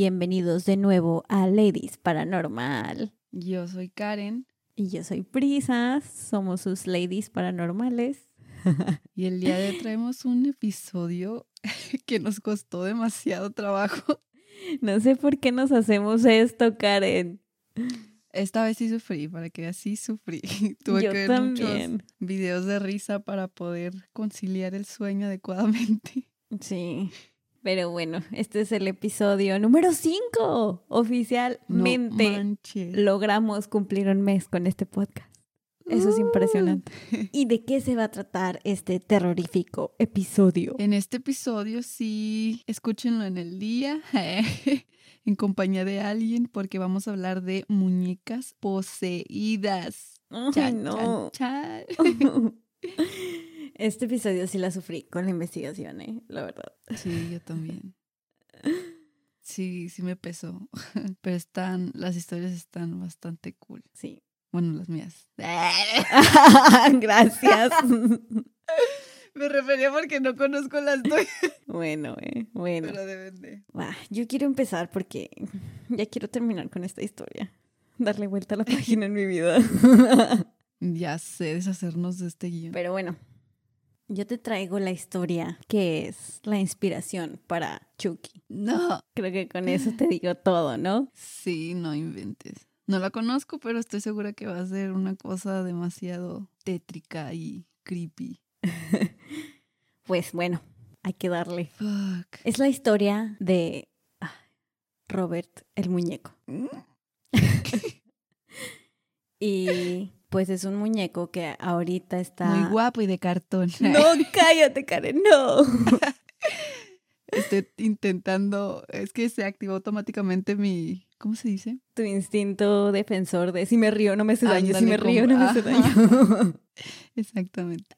Bienvenidos de nuevo a Ladies Paranormal. Yo soy Karen Y yo soy Prisa, somos sus Ladies Paranormales. y el día de hoy traemos un episodio que nos costó demasiado trabajo. No sé por qué nos hacemos esto, Karen. Esta vez sí sufrí, para que veas, sí sufrí. Tuve Yo que ver también. muchos videos de risa para poder conciliar el sueño adecuadamente. Sí. Pero bueno, este es el episodio número 5. Oficialmente No logramos cumplir un mes con este podcast. Eso es impresionante. ¿Y de qué se va a tratar este terrorífico episodio? En este episodio sí, escúchenlo en el día, en compañía de alguien, porque vamos a hablar de muñecas poseídas. Ay, Chan, no. chan, chan. Este episodio sí la sufrí con la investigación, ¿eh? la verdad. Sí, yo también. Sí, sí me pesó. Pero están, las historias están bastante cool. Sí. Bueno, las mías. Gracias. Me refería porque no conozco las tuyas. bueno, eh, bueno. Pero deben de. Va, yo quiero empezar porque ya quiero terminar con esta historia. Darle vuelta a la página en mi vida. Ya sé deshacernos de este guion. Pero bueno, yo te traigo la historia que es la inspiración para Chucky. No. Creo que con eso te digo todo, ¿no? Sí, no inventes. No la conozco, pero estoy segura que va a ser una cosa demasiado tétrica y creepy. Pues bueno, hay que darle. Fuck. Es la historia de ah, Robert el muñeco. Y pues es un muñeco que ahorita está... Muy guapo y de cartón. No, cállate, Karen, no. Estoy intentando. Es que se activó automáticamente mi. ¿Cómo se dice? Tu instinto defensor de si me río no me hace daño, si me río como- no me hace daño. Exactamente.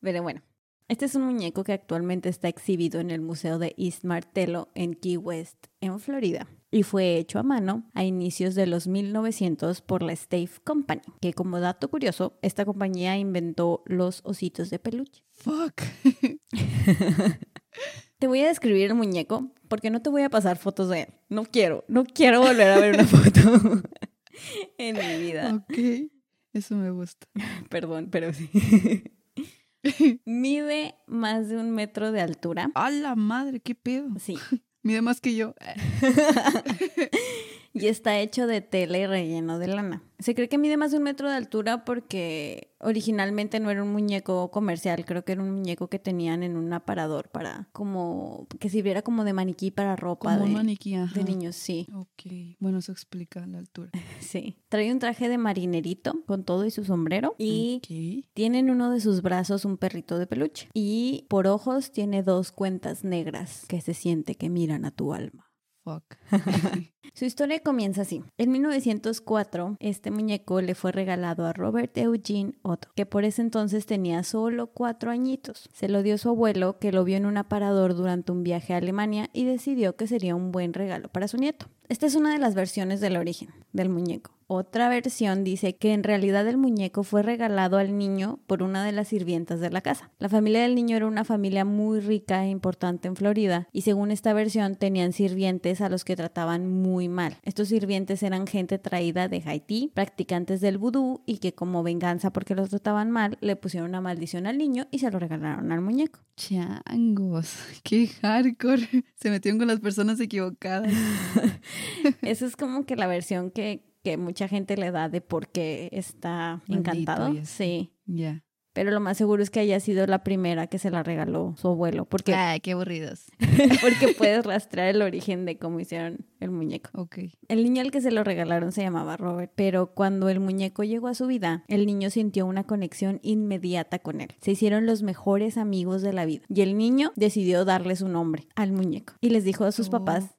Pero bueno, este es un muñeco que actualmente está exhibido en el Museo de East Martello en Key West, en Florida. Y fue hecho a mano a inicios de los 1900 por la Stave Company, que como dato curioso, esta compañía inventó los ositos de peluche. Fuck. Te voy a describir el muñeco porque no te voy a pasar fotos de él. No quiero, no quiero volver a ver una foto en mi vida. ok. Eso me gusta. Perdón, pero sí. Mide más de un metro de altura. ¡A la madre! ¿Qué pedo? Sí. Mide más que yo. y está hecho de tela y relleno de lana. Se cree que mide más de un metro de altura porque originalmente no era un muñeco comercial, creo que era un muñeco que tenían en un aparador para como que sirviera como de maniquí para ropa Como de, maniquí. Ajá. de niños, sí. Ok. Bueno, eso explica la altura. Sí. Trae un traje de marinerito con todo y su sombrero y tiene en uno de sus brazos un perrito de peluche y por ojos tiene dos cuentas negras que se siente que miran a tu alma. Fuck. Su historia comienza así. En 1904, este muñeco le fue regalado a Robert Eugene Otto, que por ese entonces tenía solo cuatro añitos. Se lo dio su abuelo, que lo vio en un aparador durante un viaje a Alemania y decidió que sería un buen regalo para su nieto. Esta es una de las versiones del origen del muñeco. Otra versión dice que en realidad el muñeco fue regalado al niño por una de las sirvientas de la casa. La familia del niño era una familia muy rica e importante en Florida y según esta versión tenían sirvientes a los que trataban muy mal. Estos sirvientes eran gente traída de Haití, practicantes del vudú y que como venganza porque los trataban mal le pusieron una maldición al niño y se lo regalaron al muñeco. Changos. Qué hardcore. Se metieron con las personas equivocadas. Esa es como que la versión que, que mucha gente le da de por qué está Maldito encantado. Sí. Ya. Pero lo más seguro es que haya sido la primera que se la regaló su abuelo, porque, Ay, qué aburridos. porque puedes rastrear el origen de cómo hicieron el muñeco. Ok. El niño al que se lo regalaron se llamaba Robert, pero cuando el muñeco llegó a su vida, el niño sintió una conexión inmediata con él. Se hicieron los mejores amigos de la vida y el niño decidió darle su nombre al muñeco y les dijo a sus Oh. papás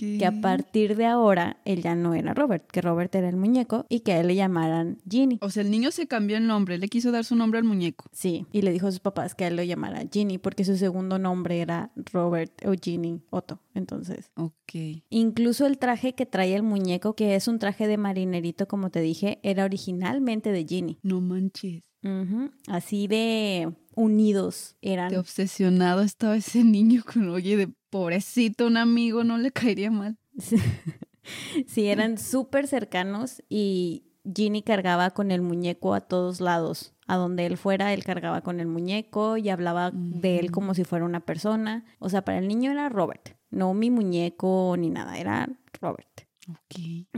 ¿Qué? que a partir de ahora él ya no era Robert, que Robert era el muñeco y que a él le llamaran Ginny. O sea, el niño se cambió el nombre. Le quiso dar su nombre al muñeco. Sí, y le dijo a sus papás que a él lo llamara Ginny porque su segundo nombre era Robert Eugenie Otto. Entonces, Ok. incluso el traje que trae el muñeco, que es un traje de marinerito, como te dije, era originalmente de Ginny. No manches. Así de unidos eran. Qué obsesionado estaba ese niño con, oye, de Pobrecito, un amigo no le caería mal. sí, eran súper cercanos y Ginny cargaba con el muñeco a todos lados. A donde él fuera, él cargaba con el muñeco y hablaba de él como si fuera una persona. O sea, para el niño era Robert, no mi muñeco ni nada, era Robert. Ok.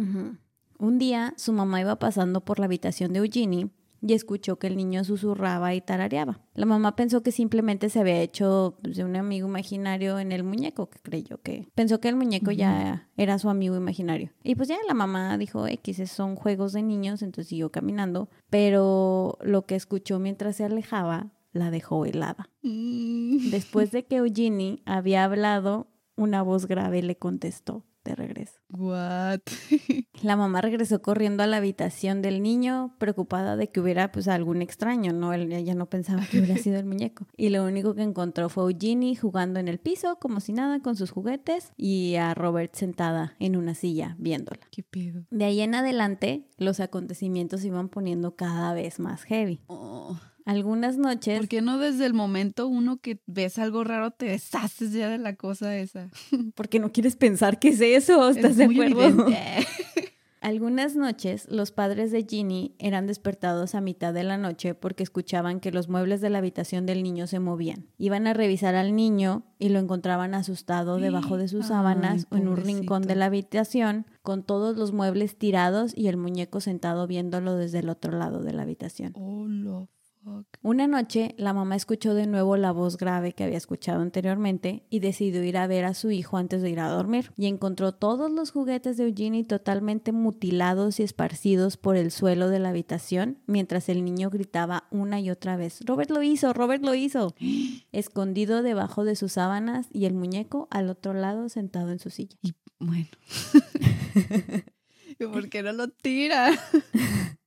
Un día su mamá iba pasando por la habitación de Eugenie y escuchó que el niño susurraba y tarareaba. La mamá pensó que simplemente se había hecho pues, de un amigo imaginario en el muñeco, que creyó que pensó que el muñeco ya era su amigo imaginario. Y pues ya la mamá dijo, X, son juegos de niños, entonces siguió caminando, pero lo que escuchó mientras se alejaba la dejó helada. Después de que Eugenie había hablado, una voz grave le contestó de regreso. What? La mamá regresó corriendo a la habitación del niño, preocupada de que hubiera pues algún extraño, ¿no? Ella no pensaba que hubiera sido el muñeco. Y lo único que encontró fue Eugenie jugando en el piso, como si nada, con sus juguetes, y a Robert sentada en una silla viéndola. ¿Qué pedo? De ahí en adelante, los acontecimientos se iban poniendo cada vez más heavy. Oh. Algunas noches... ¿Por qué no desde el momento uno que ves algo raro te deshaces ya de la cosa esa? Porque no quieres pensar qué es eso, ¿estás Es de acuerdo? Algunas noches los padres de Ginny eran despertados a mitad de la noche porque escuchaban que los muebles de la habitación del niño se movían. Iban a revisar al niño y lo encontraban asustado debajo de sus Ay, sábanas o en un rincón de la habitación con todos los muebles tirados y el muñeco sentado viéndolo desde el otro lado de la habitación. Oh, fuck. Una noche, la mamá escuchó de nuevo la voz grave que había escuchado anteriormente y decidió ir a ver a su hijo antes de ir a dormir. Y encontró todos los juguetes de Eugenie totalmente mutilados y esparcidos por el suelo de la habitación, mientras el niño gritaba una y otra vez, Robert lo hizo, Robert lo hizo, escondido debajo de sus sábanas y el muñeco al otro lado sentado en su silla. Y bueno. ¿Y por qué no lo tira?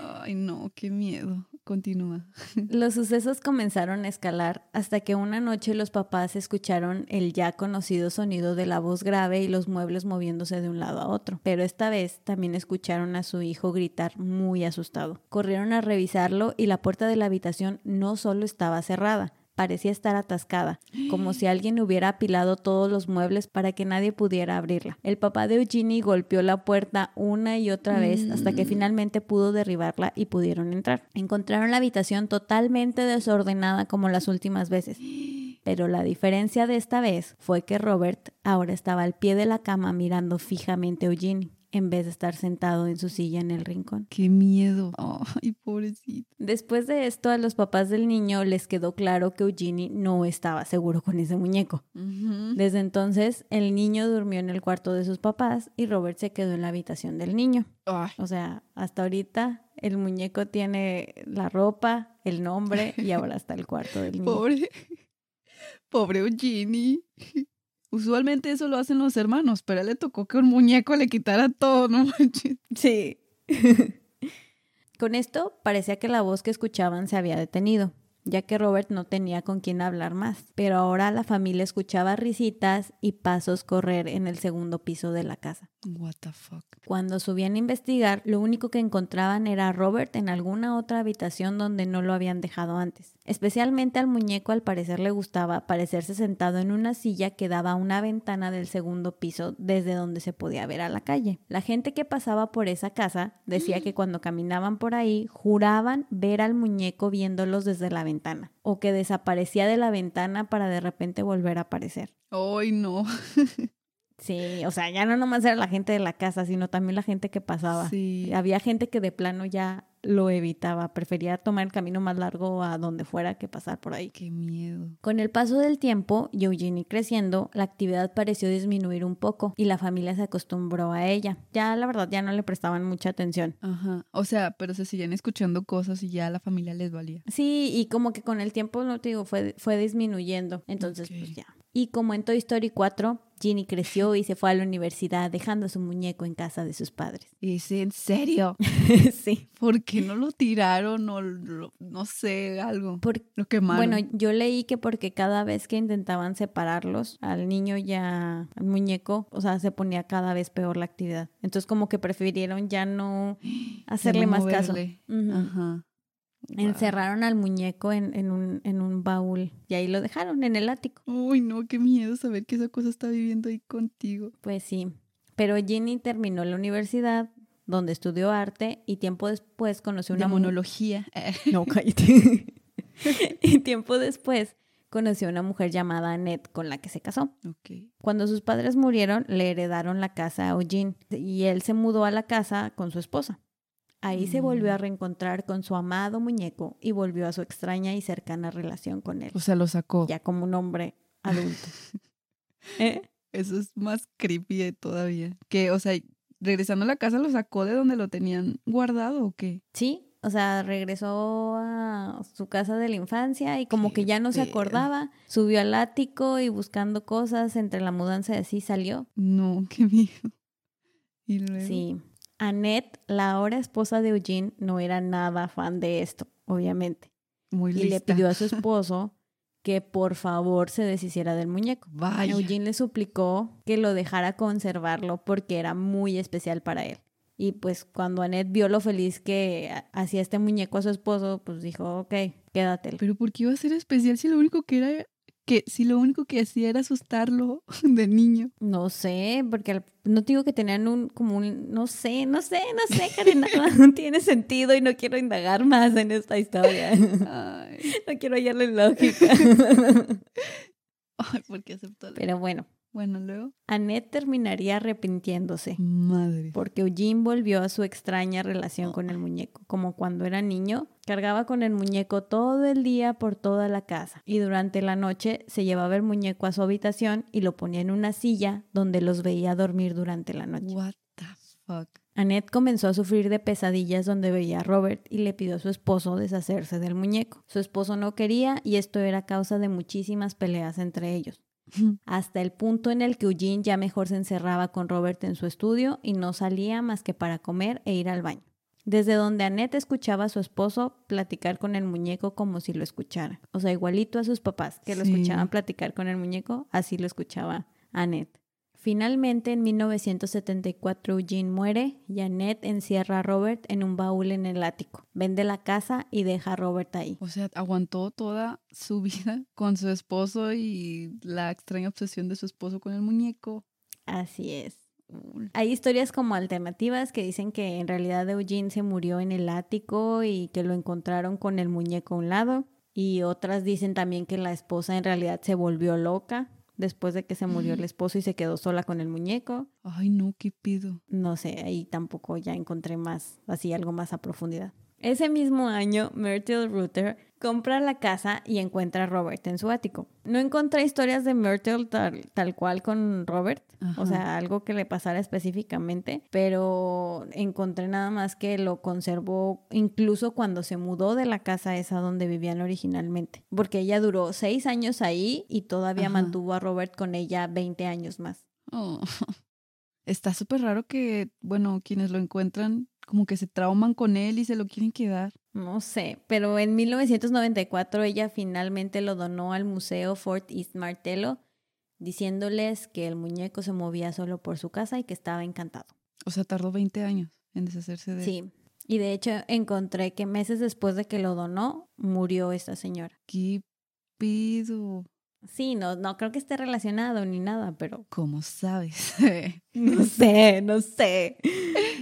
Ay, no, qué miedo. Continúa. Los sucesos comenzaron a escalar hasta que una noche los papás escucharon el ya conocido sonido de la voz grave y los muebles moviéndose de un lado a otro. Pero esta vez también escucharon a su hijo gritar muy asustado. Corrieron a revisarlo y la puerta de la habitación no solo estaba cerrada, parecía estar atascada, como si alguien hubiera apilado todos los muebles para que nadie pudiera abrirla. El papá de Eugenie golpeó la puerta una y otra vez hasta que Mm. finalmente pudo derribarla y pudieron entrar. Encontraron la habitación totalmente desordenada como las últimas veces. Pero la diferencia de esta vez fue que Robert ahora estaba al pie de la cama mirando fijamente a Eugenie, en vez de estar sentado en su silla en el rincón. Qué miedo. Ay, pobrecito. Después de esto, a los papás del niño les quedó claro que Eugenie no estaba seguro con ese muñeco. Desde entonces, el niño durmió en el cuarto de sus papás y Robert se quedó en la habitación del niño. Ay, O sea, hasta ahorita el muñeco tiene la ropa, el nombre y ahora está el cuarto del niño. pobre. Pobre Eugenie. Usualmente eso lo hacen los hermanos, pero a él le tocó que un muñeco le quitara todo, ¿no manches? Sí. Con esto parecía que la voz que escuchaban se había detenido, ya que Robert no tenía con quién hablar más. Pero ahora la familia escuchaba risitas y pasos correr en el segundo piso de la casa. What the fuck. Cuando subían a investigar, lo único que encontraban era a Robert en alguna otra habitación donde no lo habían dejado antes. Especialmente al muñeco al parecer le gustaba aparecerse sentado en una silla que daba a una ventana del segundo piso desde donde se podía ver a la calle. La gente que pasaba por esa casa decía que cuando caminaban por ahí juraban ver al muñeco viéndolos desde la ventana o que desaparecía de la ventana para de repente volver a aparecer. Ay, no. Sí, o sea, ya no nomás era la gente de la casa, sino también la gente que pasaba. Sí. Había gente que de plano ya lo evitaba, prefería tomar el camino más largo a donde fuera que pasar por ahí. Qué miedo. Con el paso del tiempo y Eugenie creciendo, la actividad pareció disminuir un poco y la familia se acostumbró a ella. Ya la verdad ya no le prestaban mucha atención. Ajá. O sea, pero se siguen escuchando cosas y ya a la familia les valía. Sí, y como que con el tiempo, no te digo, fue, fue disminuyendo. Entonces, pues ya. Y como en Toy Story 4, Ginny creció y se fue a la universidad dejando su muñeco en casa de sus padres. ¿Es en serio? sí. ¿Por qué no lo tiraron o lo- no sé, algo? Por- Lo quemaron. bueno, yo leí que porque cada vez que intentaban separarlos, al niño ya, al muñeco, o sea, se ponía cada vez peor la actividad. Entonces como que prefirieron ya no hacerle no más caso. moverle. Ujú. Ajá. Encerraron al muñeco en, en un, en un baúl y ahí lo dejaron en el ático. Uy, no, qué miedo saber que esa cosa está viviendo ahí contigo. Pues sí. Pero Ginny terminó la universidad donde estudió arte y tiempo después conoció Una monología. No, cállate. y tiempo después conoció a una mujer llamada Annette con la que se casó. Cuando sus padres murieron, le heredaron la casa a Eugene y él se mudó a la casa con su esposa. Ahí se volvió a Mm. reencontrar con su amado muñeco y volvió a su extraña y cercana relación con él, O sea, lo sacó. ya como un hombre adulto. ¿Eh? Eso es más creepy todavía. Que, o sea, regresando a la casa, ¿lo sacó de donde lo tenían guardado o qué? Sí, o sea, regresó a su casa de la infancia y como que ya no se acordaba, subió al ático y buscando cosas entre la mudanza y así salió. No, qué miedo. Y luego. Sí. Annette, la ahora esposa de Eugene, no era nada fan de esto, obviamente. Muy Y lista. le pidió a su esposo que por favor se deshiciera del muñeco. Vaya. Eugene le suplicó que lo dejara conservarlo porque era muy especial para él. Y pues cuando Annette vio lo feliz que ha- hacía este muñeco a su esposo, pues dijo, ok, quédatelo. Pero ¿por qué iba a ser especial si lo único que era que si lo único que hacía era asustarlo de niño? No sé, porque no digo que tenían un, como un, no sé, no sé, no sé, Karen, no tiene sentido y no quiero indagar más en esta historia. Ay, No quiero hallarle lógica. ay ¿por qué aceptó la- Pero bueno, Bueno, luego. Annette terminaría arrepintiéndose. Madre. Porque Eugene volvió a su extraña relación con el muñeco. Como cuando era niño, cargaba con el muñeco todo el día por toda la casa. Y durante la noche se llevaba el muñeco a su habitación y lo ponía en una silla donde los veía dormir durante la noche. What the fuck. Annette comenzó a sufrir de pesadillas donde veía a Robert y le pidió a su esposo deshacerse del muñeco. Su esposo no quería y esto era causa de muchísimas peleas entre ellos. hasta el punto en el que Eugene ya mejor se encerraba con Robert en su estudio y no salía más que para comer e ir al baño. Desde donde Annette escuchaba a su esposo platicar con el muñeco como si lo escuchara. O sea, igualito a sus papás, que lo Sí. escuchaban platicar con el muñeco, así lo escuchaba Annette. Finalmente, en 1974, Eugene muere y Annette encierra a Robert en un baúl en el ático. Vende la casa y deja a Robert ahí. O sea, aguantó toda su vida con su esposo y la extraña obsesión de su esposo con el muñeco. Así es. Hay historias como alternativas que dicen que en realidad Eugene se murió en el ático y que lo encontraron con el muñeco a un lado. Y otras dicen también que la esposa en realidad se volvió loca después de que se murió el esposo y se quedó sola con el muñeco. Ay, no, qué pido. No sé, ahí tampoco ya encontré más, así algo más a profundidad. Ese mismo año, Myrtle Ruther compra la casa y encuentra a Robert en su ático. No encontré historias de Myrtle tal, tal cual con Robert, Ajá. o sea, algo que le pasara específicamente, pero encontré nada más que lo conservó incluso cuando se mudó de la casa esa donde vivían originalmente, porque ella duró seis años ahí y todavía Ajá. mantuvo a Robert con ella 20 años más. Oh. Está súper raro que, bueno, quienes lo encuentran como que se trauman con él y se lo quieren quedar. No sé, pero en 1994 ella finalmente lo donó al Museo Fort East Martello, diciéndoles que el muñeco se movía solo por su casa y que estaba encantado. O sea, tardó 20 años en deshacerse de él. Sí, y de hecho encontré que meses después de que lo donó, murió esta señora. ¿Qué pido? Sí, no, no creo que esté relacionado ni nada, pero ¿Cómo sabes? no sé, no sé.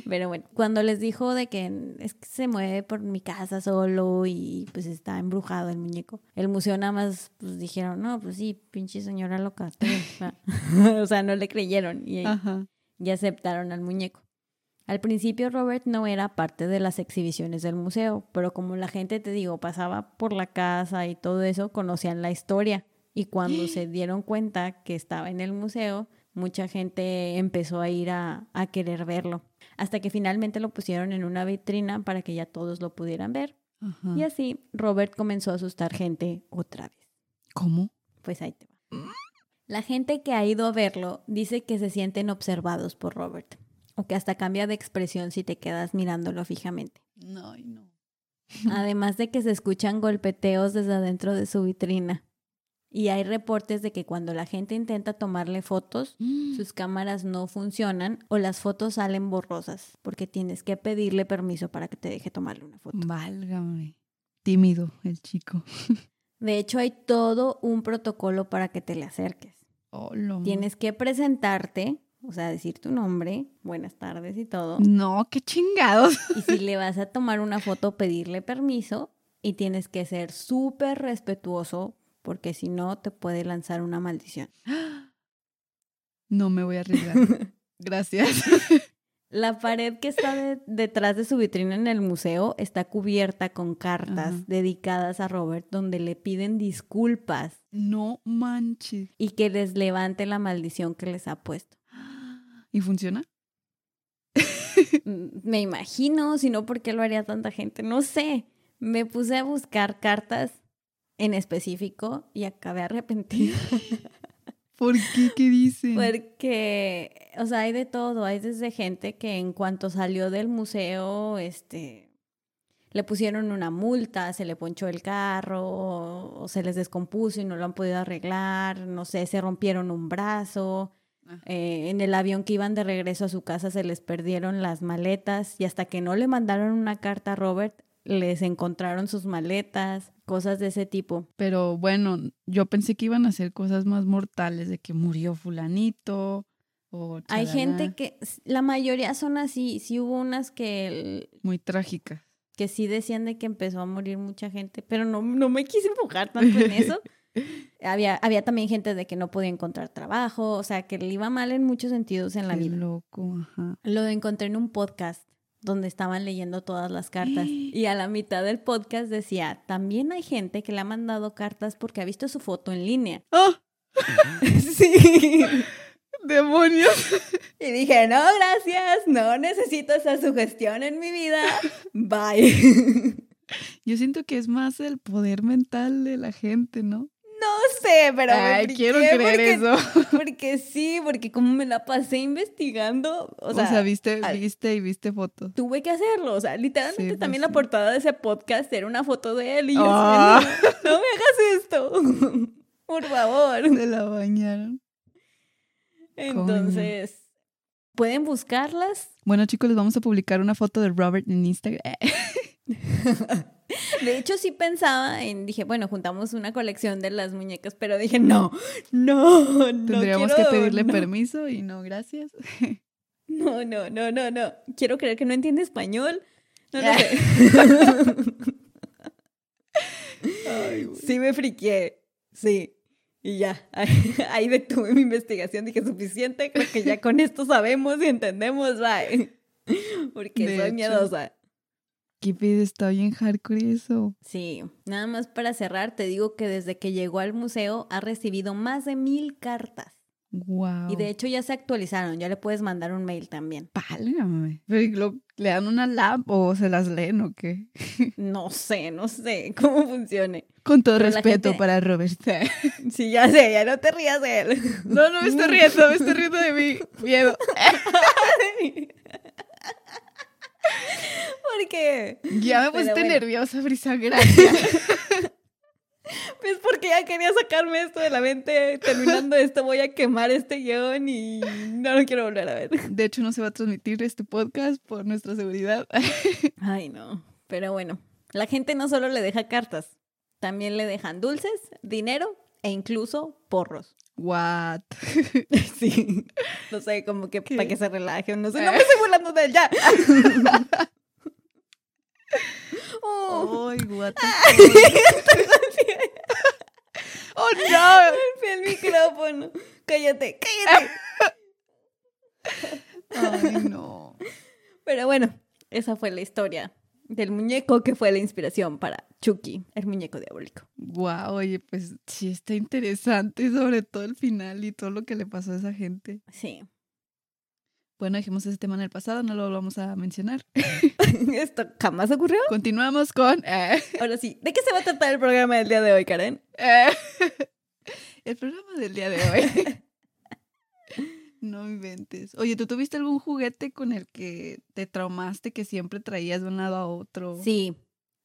Pero bueno, cuando les dijo de que es que se mueve por mi casa solo y pues está embrujado el muñeco, el museo nada más pues dijeron, no, pues sí, pinche señora loca. bien". o sea, no le creyeron y, Ajá. y aceptaron al muñeco. Al principio Robert no era parte de las exhibiciones del museo, pero como la gente, te digo, pasaba por la casa y todo eso, conocían la historia. Y cuando se dieron cuenta que estaba en el museo, mucha gente empezó a ir a, a querer verlo. Hasta que finalmente lo pusieron en una vitrina para que ya todos lo pudieran ver. Ajá. Y así Robert comenzó a asustar gente otra vez. ¿Cómo? Pues ahí te va. La gente que ha ido a verlo dice que se sienten observados por Robert. O que hasta cambia de expresión si te quedas mirándolo fijamente. No, ay, no. Además de que se escuchan golpeteos desde adentro de su vitrina. Y hay reportes de que cuando la gente intenta tomarle fotos, sus cámaras no funcionan o las fotos salen borrosas, porque tienes que pedirle permiso para que te deje tomarle una foto. Válgame. tímido el chico. De hecho, hay todo un protocolo para que te le acerques. Oh, lo- Tienes que presentarte, o sea, decir tu nombre, buenas tardes y todo. No, qué chingados. Y si le vas a tomar una foto, pedirle permiso y tienes que ser súper respetuoso porque si no te puede lanzar una maldición. No me voy a arriesgar. Gracias. La pared que está de- detrás de su vitrina en el museo está cubierta con cartas Ajá. dedicadas a Robert donde le piden disculpas No manches. y que les levante la maldición que les ha puesto. ¿Y funciona? Mm, Me imagino, si no, ¿por qué lo haría tanta gente? No sé. Me puse a buscar cartas en específico y acabé arrepentida. ¿Por qué? ¿Qué dicen? Porque, o sea, hay de todo. Hay desde gente que en cuanto salió del museo, este, le pusieron una multa, se le ponchó el carro, o, o se les descompuso y no lo han podido arreglar, no sé, se rompieron un brazo. Ah. eh, en el avión que iban de regreso a su casa se les perdieron las maletas y hasta que no le mandaron una carta a Robert, les encontraron sus maletas, cosas de ese tipo. Pero bueno, yo pensé que iban a hacer cosas más mortales, de que murió fulanito o Hay gente que, la mayoría son así, sí hubo unas que muy trágicas. que sí decían de que empezó a morir mucha gente, pero no, no me quise enfocar tanto en eso. había, había también gente de que no podía encontrar trabajo, o sea, que le iba mal en muchos sentidos en la Qué vida. loco, ajá. Lo encontré en un podcast donde estaban leyendo todas las cartas y a la mitad del podcast decía, también hay gente que le ha mandado cartas porque ha visto su foto en línea. ¡Ah! sí. ¡Demonios! Y dije, no, gracias, no necesito esa sugestión en mi vida. Bye. Yo siento que es más el poder mental de la gente, ¿no? No sé, pero Ay, quiero creer porque, eso. Porque sí, porque como me la pasé investigando, o O sea, viste, al- viste y viste fotos. tuve que hacerlo. O sea, literalmente Sí, pues también sí. la portada de ese podcast era una foto de él y yo Ah. no me hagas esto. Por favor. Se la bañaron. Entonces, pueden buscarlas. Bueno, chicos, les vamos a publicar una foto de Robert en Instagram. De hecho, sí pensaba en, dije, bueno, juntamos una colección de las muñecas, pero dije, no, no, no. Tendríamos quiero- que pedirle no. permiso y no, gracias. No, no, no, no, no. Quiero creer que no entiende español. No lo sé. sí me friqué. Sí. Y ya, ahí, ahí detuve mi investigación. Dije, suficiente, creo que ya con esto sabemos y entendemos, bye. Porque De soy hecho. miedosa. ¿Qué pedo? Está bien hardcore eso. Sí, nada más para cerrar, te digo que desde que llegó al museo ha recibido más de mil cartas. Wow. Y de hecho ya se actualizaron, ya le puedes mandar un mail también. Válgame. Pero ¿y lo- ¿Le dan una lab o se las leen o qué? No sé, no sé cómo funcione. Con todo Pero respeto gente- para Robert. Sí, ya sé, ya no te rías de él. No, no me estoy riendo, me estoy riendo de mí. Miedo. Porque, Ya me bueno. nerviosa, Brisa. Gracias. pues porque ya quería sacarme esto de la mente. Terminando esto, voy a quemar este guion y no lo quiero volver a ver. De hecho, no se va a transmitir este podcast por nuestra seguridad. Ay, no. Pero bueno, la gente no solo le deja cartas, también le dejan dulces, dinero e incluso porros. What? Sí. No sé, como que ¿Qué? para que se relaje. No sé, no me estoy burlando de él ya. Oh, Ay, what? Oh, no. el micrófono. Cállate, cállate. Ay, no. Pero bueno, esa fue la historia del muñeco que fue la inspiración para Chucky, el muñeco diabólico. Wow, oye, pues sí está interesante, sobre todo el final y todo lo que le pasó a esa gente. Sí. Bueno, dejemos ese tema en el pasado, no lo vamos a mencionar. Esto jamás ocurrió. Continuamos con eh, Ahora sí, ¿de qué se va a tratar el programa del día de hoy, Karen? eh, el programa del día de hoy. No inventes. Oye, ¿tú tuviste algún juguete con el que te traumaste que siempre traías de un lado a otro? Sí,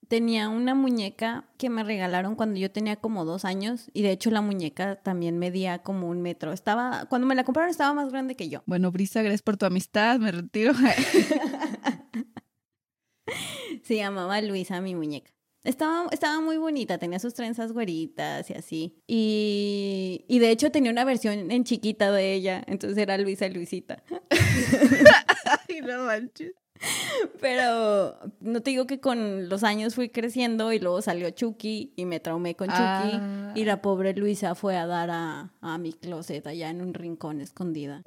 tenía una muñeca que me regalaron cuando yo tenía como dos años y de hecho la muñeca también medía como un metro. Estaba, cuando me la compraron estaba más grande que yo. Bueno, Brisa, gracias por tu amistad, me retiro. Se llamaba Luisa mi muñeca. Estaba, estaba muy bonita, tenía sus trenzas güeritas y así. Y, y de hecho tenía una versión en chiquita de ella, entonces era Luisa y Luisita. Ay, no manches. Pero no te digo que con los años fui creciendo y luego salió Chucky y me traumé con Chucky. Ah. Y la pobre Luisa fue a dar a, a mi closet allá en un rincón escondida.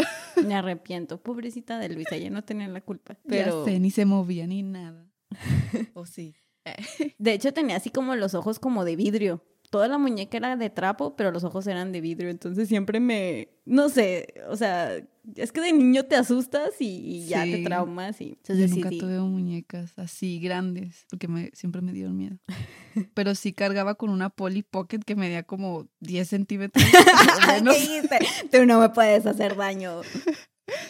Me arrepiento. Pobrecita de Luisa, ella no tenía la culpa. Pero Ya sé, ni se movía ni nada. ¿O sí? de hecho tenía así como los ojos como de vidrio. Toda la muñeca era de trapo, pero los ojos eran de vidrio. Entonces siempre me, no sé, o sea, es que de niño te asustas y, y ya te Sí. traumas y Yo entonces nunca decidí. tuve muñecas así grandes, porque me, siempre me dieron miedo. Pero sí cargaba con una Polly Pocket que medía como 10 centímetros. ¿Qué dijiste? Tú no me puedes hacer daño.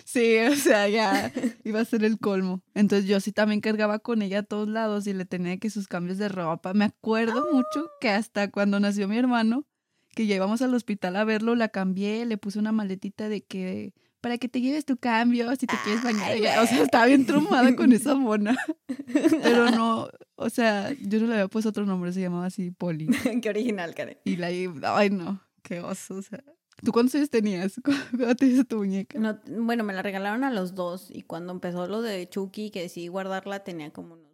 Sí, o sea, ya iba a ser el colmo. Entonces yo sí también cargaba con ella a todos lados y le tenía que sus cambios de ropa. Me acuerdo mucho que hasta cuando nació mi hermano, que ya íbamos al hospital a verlo, la cambié, le puse una maletita de que para que te lleves tu cambio si te quieres bañar. Ay, o sea, estaba bien traumada con esa mona. Pero no, o sea, yo no le había puesto otro nombre, se llamaba así Poli. Qué original, Karen. Y la, ay no, qué oso, o sea. ¿Tú cuántos años tenías cuando te hizo tu muñeca? No, bueno, me la regalaron a los dos y cuando empezó lo de Chucky, que decidí guardarla, tenía como unos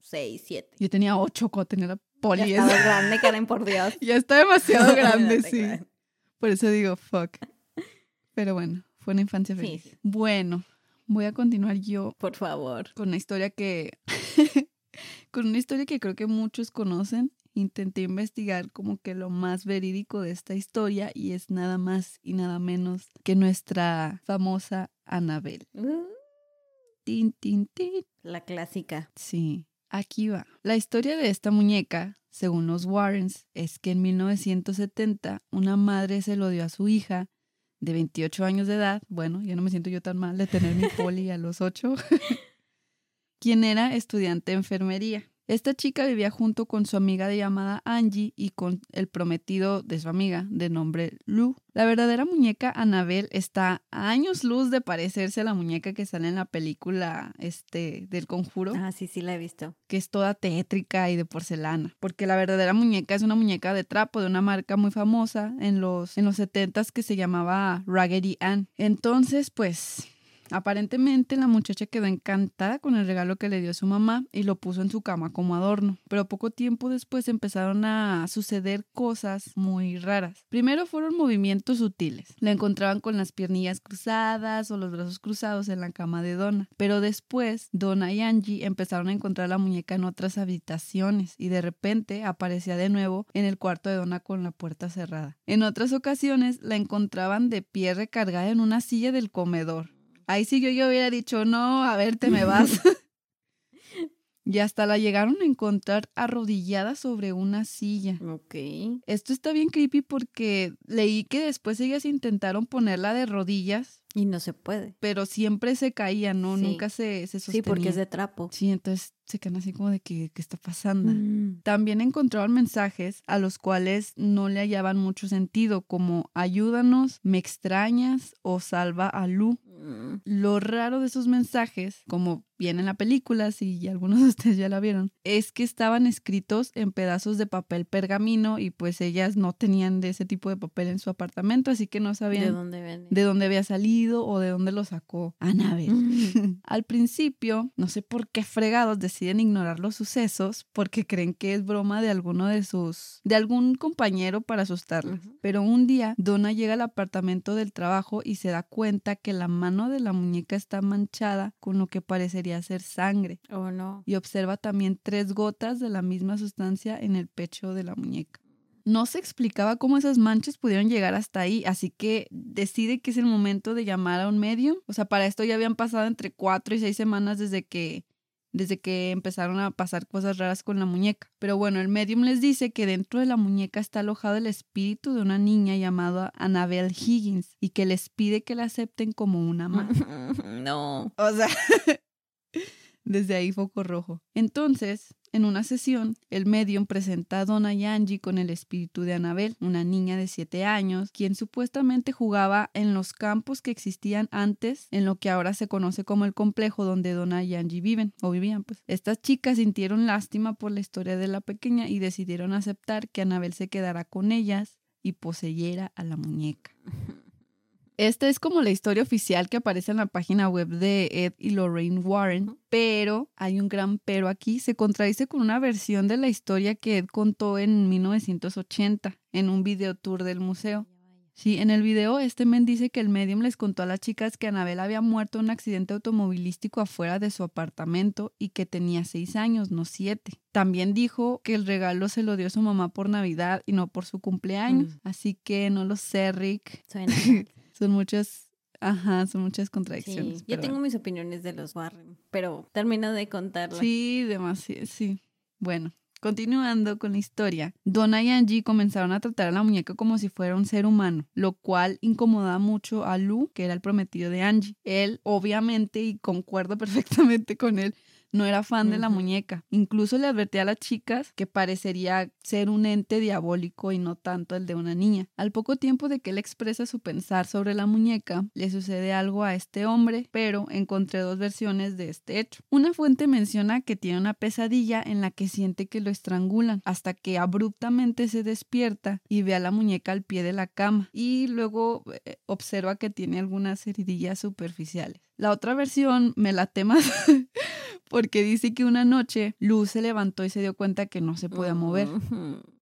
seis, siete. Yo tenía ocho cuando tenía la Ya Poli. estaba esa. grande, Karen, por Dios. Ya está demasiado grande, sí. Por eso digo, fuck. Pero bueno, fue una infancia Sí, feliz. sí. Bueno, voy a continuar yo Por favor. con una historia que... con una historia que creo que muchos conocen. Intenté investigar como que lo más verídico de esta historia y es nada más y nada menos que nuestra famosa Annabel. Uh, Tin, tin, tin. la clásica. Sí, aquí va. La historia de esta muñeca, según los Warrens, es que en 1970 una madre se lo dio a su hija de 28 años de edad. Bueno, ya no me siento yo tan mal de tener mi poli a los 8. quien era estudiante de enfermería. Esta chica vivía junto con su amiga de llamada Angie y con el prometido de su amiga de nombre Lou. La verdadera muñeca Annabelle está a años luz de parecerse a la muñeca que sale en la película este del conjuro Ah, sí, sí, la he visto. que es toda tétrica y de porcelana, porque la verdadera muñeca es una muñeca de trapo de una marca muy famosa en los en los 70s que se llamaba Raggedy Ann. Entonces, pues Aparentemente la muchacha quedó encantada con el regalo que le dio su mamá y lo puso en su cama como adorno, pero poco tiempo después empezaron a suceder cosas muy raras. Primero fueron movimientos sutiles. La encontraban con las piernillas cruzadas o los brazos cruzados en la cama de Donna, pero después Donna y Angie empezaron a encontrar la muñeca en otras habitaciones y de repente aparecía de nuevo en el cuarto de Donna con la puerta cerrada. En otras ocasiones la encontraban de pie recargada en una silla del comedor. Ahí sí yo, yo hubiera dicho, no, a ver, te me vas. y hasta la llegaron a encontrar arrodillada sobre una silla. Ok. Esto está bien creepy porque leí que después ellas intentaron ponerla de rodillas, Y no se puede. pero siempre se caía, ¿no? Sí. Nunca se, se sostenía. Sí, porque es de trapo. Sí, entonces se quedan así como de que, ¿qué está pasando? Mm. También encontraban mensajes a los cuales no le hallaban mucho sentido, como ayúdanos, me extrañas o salva a Lu. Lo raro de esos mensajes, como viene en la película, si algunos de ustedes ya la vieron, es que estaban escritos en pedazos de papel pergamino y pues ellas no tenían de ese tipo de papel en su apartamento, así que no ¿De sabían dónde de dónde había salido o de dónde lo sacó Annabelle. Mm. Al principio, no sé por qué fregados deciden ignorar los sucesos porque creen que es broma de alguno de sus, de algún compañero para asustarlas. Pero un día, Donna llega al apartamento del trabajo y se da cuenta que la mano de la muñeca está manchada con lo que parecería ser sangre. Oh, no. Y observa también tres gotas de la misma sustancia en el pecho de la muñeca. No se explicaba cómo esas manchas pudieron llegar hasta ahí, así que decide que es el momento de llamar a un medium. O sea, para esto ya habían pasado entre cuatro y seis semanas desde que desde que empezaron a pasar cosas raras con la muñeca. Pero bueno, el medium les dice que dentro de la muñeca está alojado el espíritu de una niña llamada Annabelle Higgins y que les pide que la acepten como una más. no. O sea, desde ahí foco rojo. Entonces, En una sesión, el medium presenta a Donna y Angie con el espíritu de Anabel, una niña de 7 años, quien supuestamente jugaba en los campos que existían antes en lo que ahora se conoce como el complejo donde Donna y Angie viven o vivían. Pues estas chicas sintieron lástima por la historia de la pequeña y decidieron aceptar que Anabel se quedara con ellas y poseyera a la muñeca. Esta es como la historia oficial que aparece en la página web de Ed y Lorraine Warren, pero hay un gran pero aquí. Se contradice con una versión de la historia que Ed contó en 1980 en un video tour del museo. Sí, en el video este men dice que el medium les contó a las chicas que Anabel había muerto en un accidente automovilístico afuera de su apartamento y que tenía seis años, no siete. También dijo que el regalo se lo dio su mamá por Navidad y no por su cumpleaños. Mm. Así que no lo sé, Rick. Suena. Son muchas, ajá, son muchas Sí, contradicciones. yo pero tengo mis opiniones de los Warren, pero termino de contarla. Sí, demasiado, sí. Bueno, continuando con la historia, Donna y Angie comenzaron a tratar a la muñeca como si fuera un ser humano, lo cual incomodaba mucho a Lou, que era el prometido de Angie. Él, obviamente, y concuerdo perfectamente con él, no era fan de la muñeca. Incluso le advertía a las chicas que parecería ser un ente diabólico y no tanto el de una niña. Al poco tiempo de que él expresa su pensar sobre la muñeca, le sucede algo a este hombre, pero encontré dos versiones de este hecho. Una fuente menciona que tiene una pesadilla en la que siente que lo estrangulan, hasta que abruptamente se despierta y ve a la muñeca al pie de la cama, y luego eh, observa que tiene algunas heridillas superficiales. La otra versión me late más porque dice que una noche Luz se levantó y se dio cuenta que no se podía mover,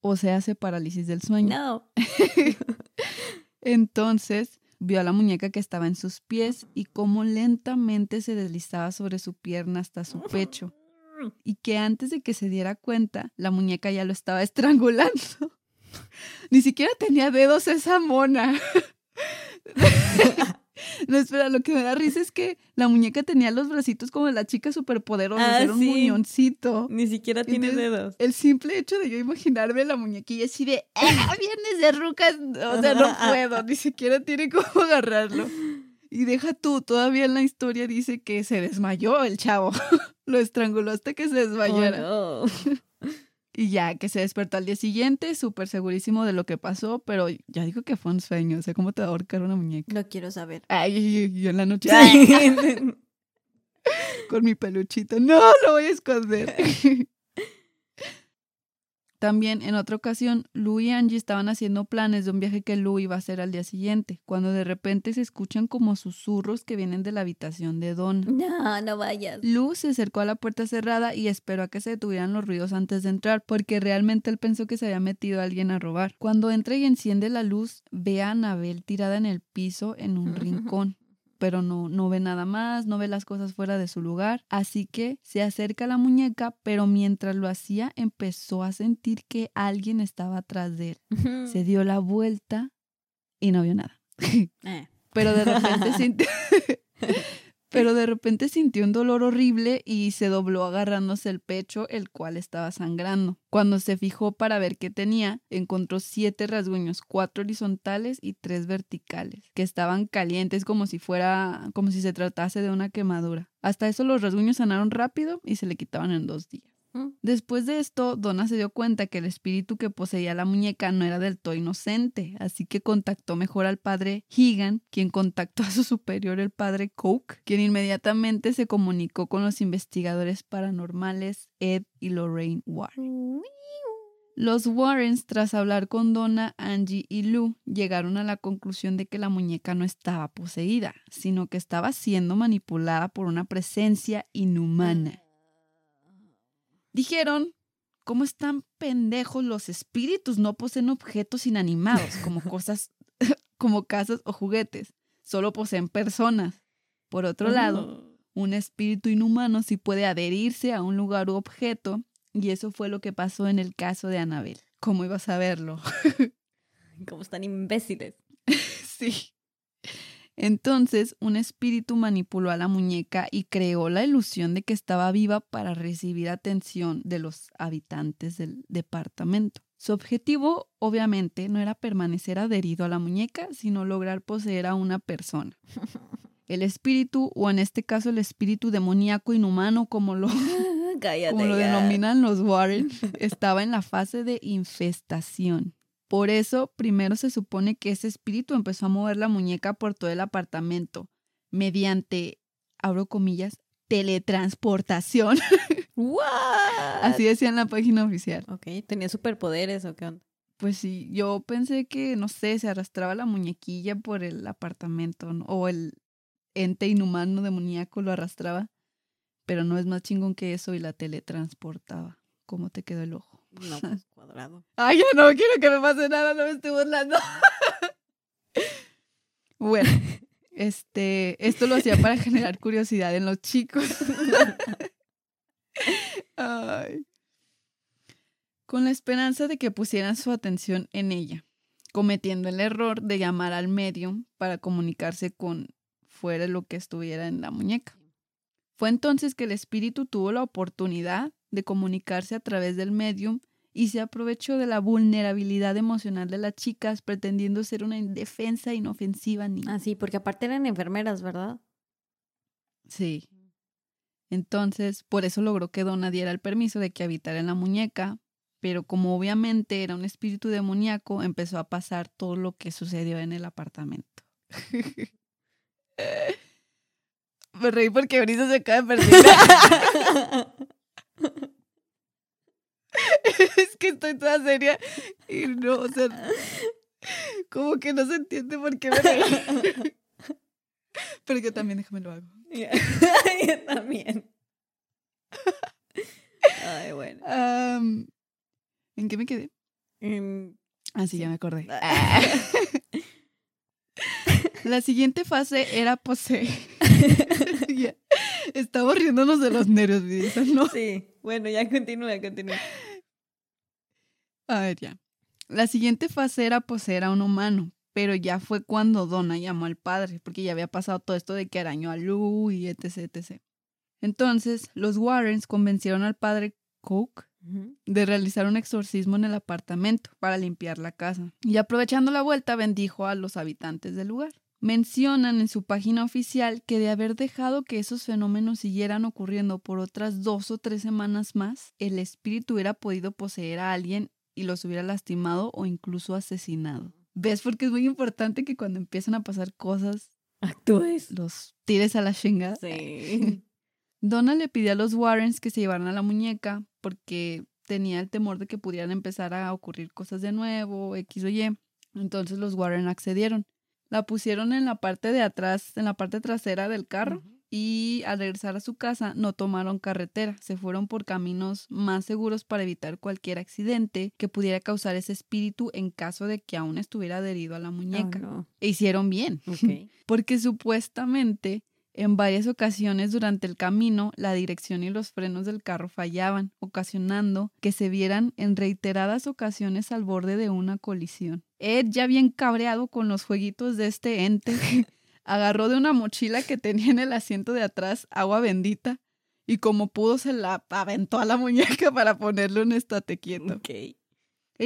o sea, hace parálisis del sueño. No. Entonces vio a la muñeca que estaba en sus pies y cómo lentamente se deslizaba sobre su pierna hasta su pecho. Y que antes de que se diera cuenta, la muñeca ya lo estaba estrangulando. Ni siquiera tenía dedos esa mona. No, espera, lo que me da risa es que la muñeca tenía los bracitos como de la chica superpoderosa, Ah, era un sí. muñoncito. Ni siquiera tiene Entonces, dedos. El simple hecho de yo imaginarme la muñequilla así de, ¡ah, vienes de rucas! O sea, no puedo, ni siquiera tiene cómo agarrarlo. Y deja tú, todavía en la historia dice que se desmayó el chavo. Lo estranguló hasta que se desmayara. Oh, no. Y ya, que se despertó al día siguiente, súper segurísimo de lo que pasó, pero ya dijo que fue un sueño. O sea, ¿cómo te va a ahorcar una muñeca? Lo quiero saber. Ay, yo en la noche con mi peluchito. No, lo voy a esconder. También en otra ocasión, Lou y Angie estaban haciendo planes de un viaje que Lou iba a hacer al día siguiente, cuando de repente se escuchan como susurros que vienen de la habitación de Donna. No, no vayas. Lou se acercó a la puerta cerrada y esperó a que se detuvieran los ruidos antes de entrar, porque realmente él pensó que se había metido alguien a robar. Cuando entra y enciende la luz, ve a Anabel tirada en el piso en un rincón. Pero no, no ve nada más, no ve las cosas fuera de su lugar. Así que se acerca a la muñeca, pero mientras lo hacía empezó a sentir que alguien estaba atrás de él. Se dio la vuelta y no vio nada. Eh. Pero de repente sintió. Pero de repente sintió un dolor horrible y se dobló agarrándose el pecho, el cual estaba sangrando. Cuando se fijó para ver qué tenía, encontró siete rasguños, cuatro horizontales y tres verticales, que estaban calientes como si fuera, como si se tratase de una quemadura. Hasta eso los rasguños sanaron rápido y se le quitaban en dos días. Después de esto, Donna se dio cuenta que el espíritu que poseía la muñeca no era del todo inocente, así que contactó mejor al padre Higan, quien contactó a su superior, el padre Coke, quien inmediatamente se comunicó con los investigadores paranormales Ed y Lorraine Warren. Los Warrens, tras hablar con Donna, Angie y Lou, llegaron a la conclusión de que la muñeca no estaba poseída, sino que estaba siendo manipulada por una presencia inhumana. Dijeron, ¿cómo están pendejos los espíritus? No poseen objetos inanimados, como cosas, como casas o juguetes. Solo poseen personas. Por otro lado, un espíritu inhumano sí puede adherirse a un lugar u objeto, y eso fue lo que pasó en el caso de Anabel. ¿Cómo ibas a verlo? Como están imbéciles. sí. Entonces, un espíritu manipuló a la muñeca y creó la ilusión de que estaba viva para recibir atención de los habitantes del departamento. Su objetivo, obviamente, no era permanecer adherido a la muñeca, sino lograr poseer a una persona. El espíritu, o en este caso el espíritu demoníaco inhumano, como lo, cállate. como lo denominan los Warren, estaba en la fase de infestación. Por eso, primero se supone que ese espíritu empezó a mover la muñeca por todo el apartamento mediante, abro comillas, teletransportación. What? Así decía en la página oficial. Ok, ¿tenía superpoderes o qué onda? Pues sí, yo pensé que, no sé, se arrastraba la muñequilla por el apartamento ¿no? o el ente inhumano demoníaco lo arrastraba, pero no es más chingón que eso y la teletransportaba. ¿Cómo te quedó el ojo? No, pues cuadrado. Ay, ya no quiero que me pase nada, no me estoy burlando. bueno, este, esto lo hacía para generar curiosidad en los chicos. Ay. Con la esperanza de que pusieran su atención en ella, cometiendo el error de llamar al medium para comunicarse con fuera lo que estuviera en la muñeca. Fue entonces que el espíritu tuvo la oportunidad de comunicarse a través del medium y se aprovechó de la vulnerabilidad emocional de las chicas pretendiendo ser una indefensa inofensiva niña. Ah, sí, porque aparte eran enfermeras, ¿verdad? Sí. Entonces, por eso logró que Donna diera el permiso de que habitara en la muñeca, pero como obviamente era un espíritu demoníaco, empezó a pasar todo lo que sucedió en el apartamento. Me reí porque Brisa se acaba de perder. es que estoy toda seria y no, o sea, como que no se entiende por qué me reí. Pero yo también déjame lo hago. Yo también. Ay, bueno. ¿En qué me quedé? Ah, sí, ya me acordé. Ah. La siguiente fase era poseer. Estamos riéndonos de los nervios, ¿no? sí, bueno, ya continúa, continúa. A ver, ya. La siguiente fase era poseer a un humano, pero ya fue cuando Donna llamó al padre, porque ya había pasado todo esto de que arañó a Lou y etc, etc. Entonces, los Warrens convencieron al padre Ujú. de realizar un exorcismo en el apartamento para limpiar la casa. Y aprovechando la vuelta, bendijo a los habitantes del lugar. Mencionan en su página oficial que de haber dejado que esos fenómenos siguieran ocurriendo por otras dos o tres semanas más, el espíritu hubiera podido poseer a alguien y los hubiera lastimado o incluso asesinado. ¿Ves? Porque es muy importante que cuando empiezan a pasar cosas, Actúes. los tires a la chingada. Sí. Donna le pidió a los Warrens que se llevaran a la muñeca porque tenía el temor de que pudieran empezar a ocurrir cosas de nuevo, X o Y. Entonces los Warren accedieron. La pusieron en la parte de atrás, en la parte trasera del carro. Y al regresar a su casa no tomaron carretera, se fueron por caminos más seguros para evitar cualquier accidente que pudiera causar ese espíritu en caso de que aún estuviera adherido a la Oh, muñeca. no. E hicieron bien porque supuestamente en varias ocasiones durante el camino la dirección y los frenos del carro fallaban, ocasionando que se vieran en reiteradas ocasiones al borde de una colisión. Ed, ya bien cabreado con los jueguitos de este ente, agarró de una mochila que tenía en el asiento de atrás agua bendita y como pudo se la aventó a la muñeca para ponerle un estate quieto. Ok. E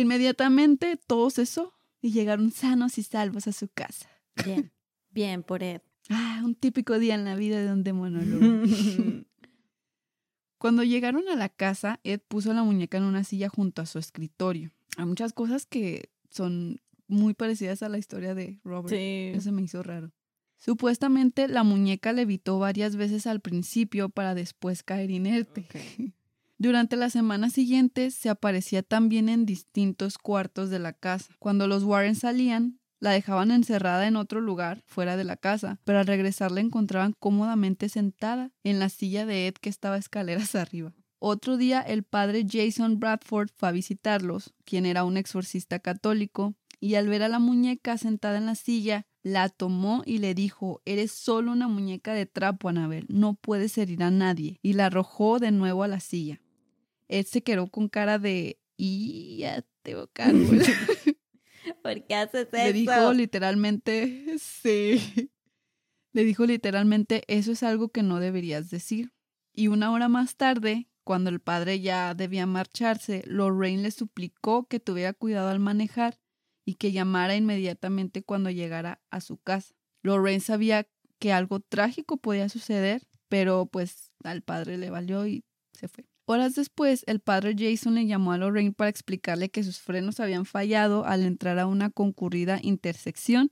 inmediatamente todo cesó y llegaron sanos y salvos a su casa. Bien. Bien por Ed. Ah, un típico día en la vida de un demonólogo. Cuando llegaron a la casa, Ed puso la muñeca en una silla junto a su escritorio. Hay muchas cosas que son muy parecidas a la historia de Robert. sí. Eso me hizo raro. Supuestamente la muñeca levitó varias veces al principio para después caer inerte. Durante las semanas siguientes se aparecía también en distintos cuartos de la casa. Cuando los Warren salían, la dejaban encerrada en otro lugar, fuera de la casa, pero al regresar la encontraban cómodamente sentada en la silla de Ed que estaba escaleras arriba. Otro día el padre Jason Bradford fue a visitarlos, quien era un exorcista católico, y al ver a la muñeca sentada en la silla, la tomó y le dijo, eres solo una muñeca de trapo, Anabel, no puedes herir a nadie, y la arrojó de nuevo a la silla. Ed se quedó con cara de, y ya te cárbola". ¿Por qué haces eso? Le dijo literalmente, sí. Le dijo literalmente, eso es algo que no deberías decir. Y una hora más tarde, cuando el padre ya debía marcharse, Lorraine le suplicó que tuviera cuidado al manejar y que llamara inmediatamente cuando llegara a su casa. Lorraine sabía que algo trágico podía suceder, pero pues al padre le valió y se fue. Horas después, el padre Jason le llamó a Lorraine para explicarle que sus frenos habían fallado al entrar a una concurrida intersección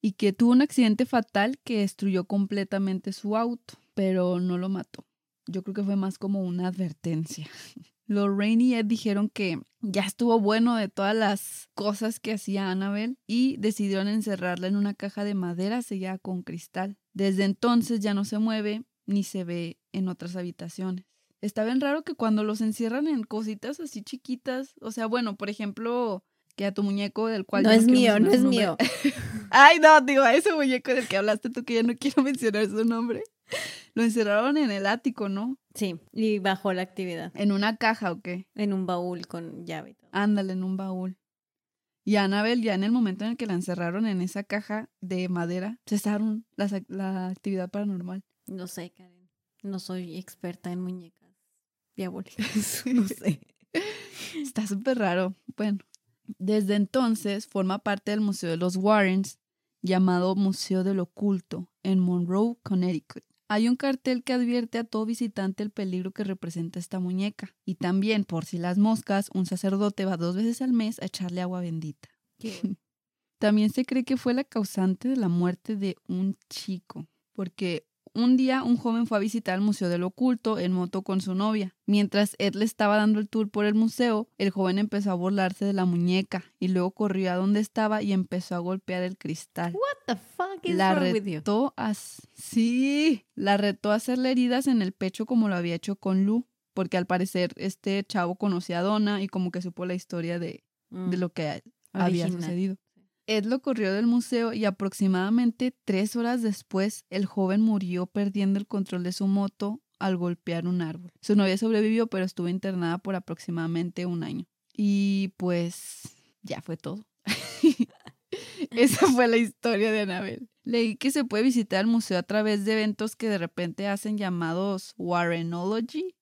y que tuvo un accidente fatal que destruyó completamente su auto, pero no lo mató. Yo creo que fue más como una advertencia. Lorraine y Ed dijeron que ya estuvo bueno de todas las cosas que hacía Annabelle y decidieron encerrarla en una caja de madera sellada con cristal. Desde entonces ya no se mueve ni se ve en otras habitaciones. Está bien raro que cuando los encierran en cositas así chiquitas, o sea, bueno, por ejemplo, que a tu muñeco del cual... No es mío, no es mío. Ay, no, digo, a ese muñeco del que hablaste tú que ya no quiero mencionar su nombre. Lo encerraron en el ático, ¿no? Sí, y bajó la actividad En una caja o qué. en un baúl con llave y todo. Ándale, en un baúl. Y Annabelle, ya en el momento en el que la encerraron en esa caja de madera, cesaron la, la actividad paranormal. No sé, Karen. No soy experta en muñecas diabólicas. No sé. Está súper raro. Bueno, desde entonces forma parte del Museo de los Warrens, llamado Museo del Oculto, en Monroe, Connecticut. Hay un cartel que advierte a todo visitante el peligro que representa esta muñeca. Y también, por si las moscas, un sacerdote va dos veces al mes a echarle agua bendita. Qué. También se cree que fue la causante de la muerte de un chico, porque un día un joven fue a visitar el Museo del Oculto en moto con su novia. Mientras Ed le estaba dando el tour por el museo, el joven empezó a burlarse de la muñeca y luego corrió a donde estaba y empezó a golpear el cristal. What the fuck is La wrong with you? retó a... Sí, la retó a hacerle heridas en el pecho como lo había hecho con Lu, porque al parecer este chavo conocía a Donna y como que supo la historia de, de Mm, lo que había original. sucedido. Ed lo corrió del museo y aproximadamente tres horas después el joven murió perdiendo el control de su moto al golpear un árbol. Su novia sobrevivió pero estuvo internada por aproximadamente un año. Y pues ya fue todo. Esa fue la historia de Anabel. Leí que se puede visitar el museo a través de eventos que de repente hacen llamados Warrenology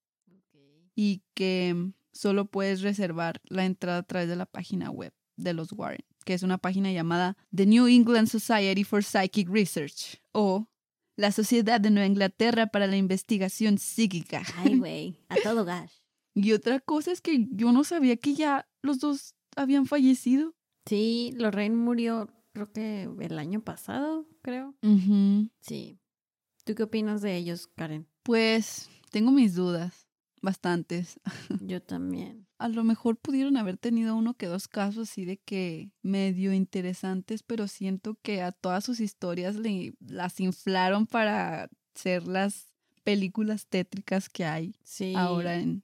y que solo puedes reservar la entrada a través de la página web de los Warren, que es una página llamada The New England Society for Psychic Research o la Sociedad de Nueva Inglaterra para la Investigación Psíquica. Ay, güey. A todo gas. Y otra cosa es que yo no sabía que ya los dos habían fallecido. Sí, Lorraine murió, creo que el año pasado, creo. Ujú. Sí. ¿Tú qué opinas de ellos, Karen? Pues tengo mis dudas, bastantes. Yo también. A lo mejor pudieron haber tenido uno que dos casos así de que medio interesantes, pero siento que a todas sus historias le, las inflaron para ser las películas tétricas que hay Sí. ahora en...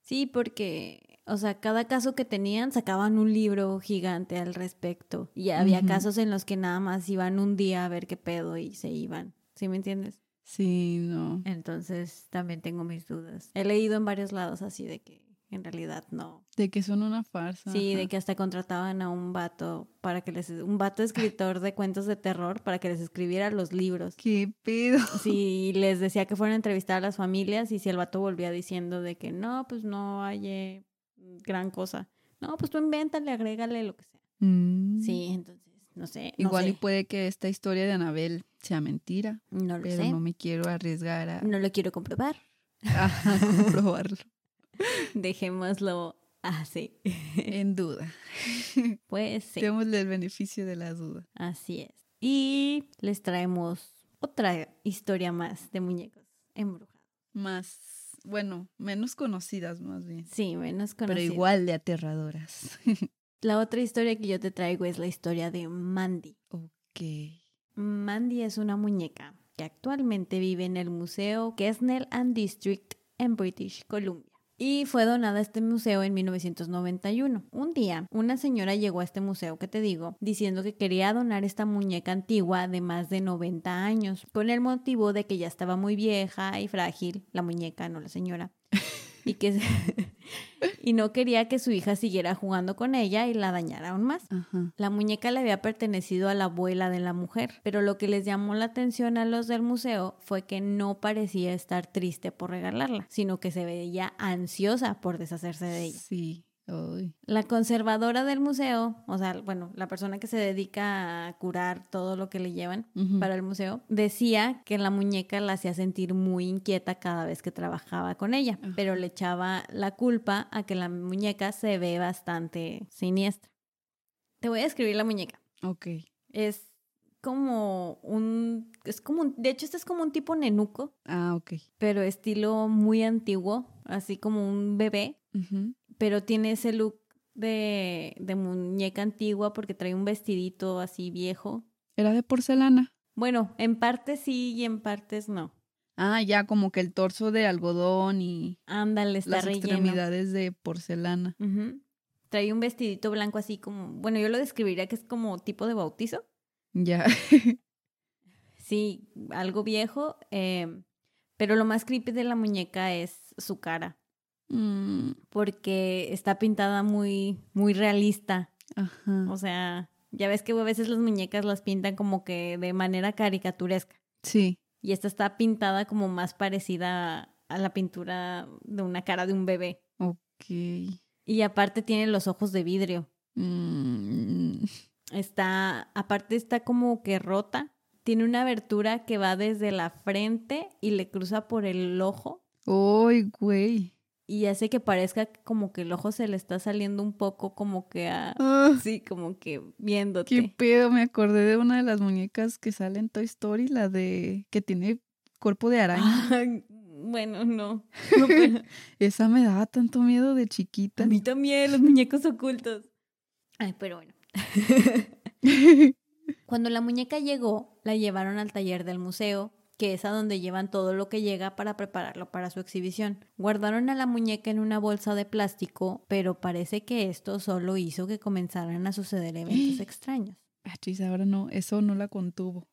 Sí, porque, o sea, cada caso que tenían sacaban un libro gigante al respecto. Y había casos en los que nada más iban un día a ver qué pedo y se iban. ¿Sí me entiendes? Sí, no. Entonces también tengo mis dudas. He leído en varios lados así de que en realidad no. De que son una farsa. Sí, de que hasta contrataban a un vato para que les un vato escritor de cuentos de terror para que les escribiera los libros. ¿Qué pedo? Sí, y les decía que fueran a entrevistar a las familias y si el vato volvía diciendo de que no, pues no hay eh, gran cosa. No, pues tú invéntale, agrégale lo que sea. Mm. Sí, entonces, no sé. no Igual y puede que esta historia de Anabel sea mentira, No lo pero sé. no me quiero arriesgar a, No lo quiero comprobar. a comprobarlo. Dejémoslo así. en duda. Pues sí. Démosle el beneficio de la duda. Así es. Y les traemos otra historia más de muñecos embrujados. Más, bueno, menos conocidas más bien. Sí, menos Pero conocidas. igual de aterradoras. La otra historia que yo te traigo es la historia de Mandy. ok. Mandy es una muñeca que actualmente vive en el Museo Kesnell and District en British Columbia. Y fue donada a este museo en 1991. Un día, una señora llegó a este museo que te digo, diciendo que quería donar esta muñeca antigua de más de 90 años, con el motivo de que ya estaba muy vieja y frágil, la muñeca, no la señora, y que y no quería que su hija siguiera jugando con ella y la dañara aún más. Ajá. La muñeca le había pertenecido a la abuela de la mujer, pero lo que les llamó la atención a los del museo fue que no parecía estar triste por regalarla, sino que se veía ansiosa por deshacerse de ella. Sí. La conservadora del museo, o sea, bueno, la persona que se dedica a curar todo lo que le llevan para el museo, decía que la muñeca la hacía sentir muy inquieta cada vez que trabajaba con ella, pero le echaba la culpa a que la muñeca se ve bastante siniestra. Te voy a describir la muñeca. Ok. Es como un, es como un, de hecho este es como un tipo nenuco, Ah, ok. pero estilo muy antiguo, así como un bebé, Ujú. Pero tiene ese look de, de muñeca antigua porque trae un vestidito así viejo. Era de porcelana. Bueno, en partes sí y en partes no. Ah, ya como que el torso de algodón y Ándale, está las relleno. extremidades de porcelana. Ujú. Trae un vestidito blanco así como, bueno, yo lo describiría que es como tipo de bautizo. Ya. Sí, algo viejo, em, pero lo más creepy de la muñeca es su cara, Mm, porque está pintada muy, muy realista. ajá. O sea, ya ves que a veces las muñecas las pintan como que de manera caricaturesca. Sí. Y esta está pintada como más parecida a la pintura de una cara de un bebé. Ok. Y aparte tiene los ojos de vidrio. Mm, Está, aparte está como que rota. Tiene una abertura que va desde la frente y le cruza por el ojo. Uy, güey. Y hace que parezca como que el ojo se le está saliendo un poco como que a... Ah, Sí, como que qué viéndote. pedo. Me acordé de una de las muñecas que sale en Toy Story, la de que tiene cuerpo de araña. Ay, bueno, no. No, pero- Esa me daba tanto miedo de chiquita. A mí también, los muñecos ocultos. Ay, pero bueno. Cuando la muñeca llegó, la llevaron al taller del museo, que es a donde llevan todo lo que llega para prepararlo para su exhibición. Guardaron a la muñeca en una bolsa de plástico, pero parece que esto solo hizo que comenzaran a suceder eventos extraños. Ah, chis, ahora no, eso no la contuvo.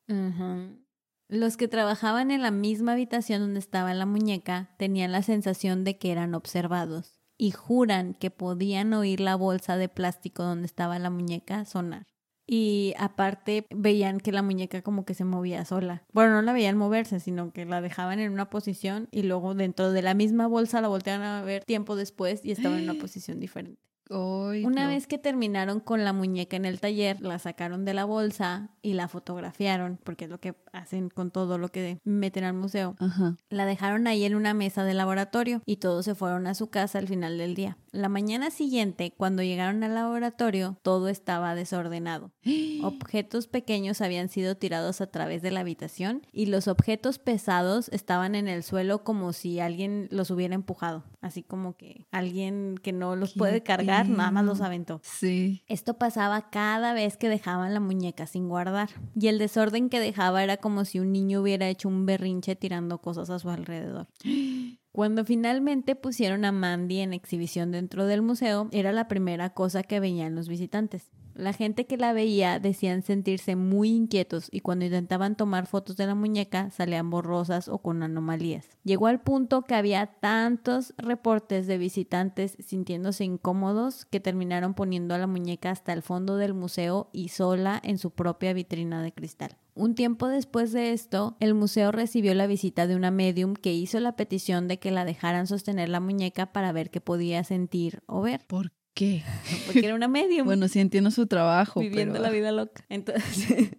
Los que trabajaban en la misma habitación donde estaba la muñeca tenían la sensación de que eran observados y juran que podían oír la bolsa de plástico donde estaba la muñeca sonar. Y aparte veían que la muñeca como que se movía sola. Bueno, no la veían moverse, sino que la dejaban en una posición y luego dentro de la misma bolsa la volteaban a ver tiempo después y estaba en una posición diferente. Una no. vez que terminaron con la muñeca en el taller, la sacaron de la bolsa y la fotografiaron, porque es lo que hacen con todo lo que meten al museo. Ajá. La dejaron ahí en una mesa de laboratorio y todos se fueron a su casa al final del día. La mañana siguiente, cuando llegaron al laboratorio, todo estaba desordenado. Objetos pequeños habían sido tirados a través de la habitación y los objetos pesados estaban en el suelo como si alguien los hubiera empujado. Así como que alguien que no los puede cargar nada más los aventó. Sí. Esto pasaba cada vez que dejaban la muñeca sin guardar. Y el desorden que dejaba era como si un niño hubiera hecho un berrinche tirando cosas a su alrededor. Cuando finalmente pusieron a Mandy en exhibición dentro del museo, era la primera cosa que veían los visitantes. La gente que la veía decían sentirse muy inquietos y cuando intentaban tomar fotos de la muñeca salían borrosas o con anomalías. Llegó al punto que había tantos reportes de visitantes sintiéndose incómodos que terminaron poniendo a la muñeca hasta el fondo del museo y sola en su propia vitrina de cristal. Un tiempo después de esto, el museo recibió la visita de una medium que hizo la petición de que la dejaran sostener la muñeca para ver qué podía sentir o ver, ¿Por qué? porque era una medium Bueno, sí entiendo su trabajo, viviendo pero... la vida loca. Entonces,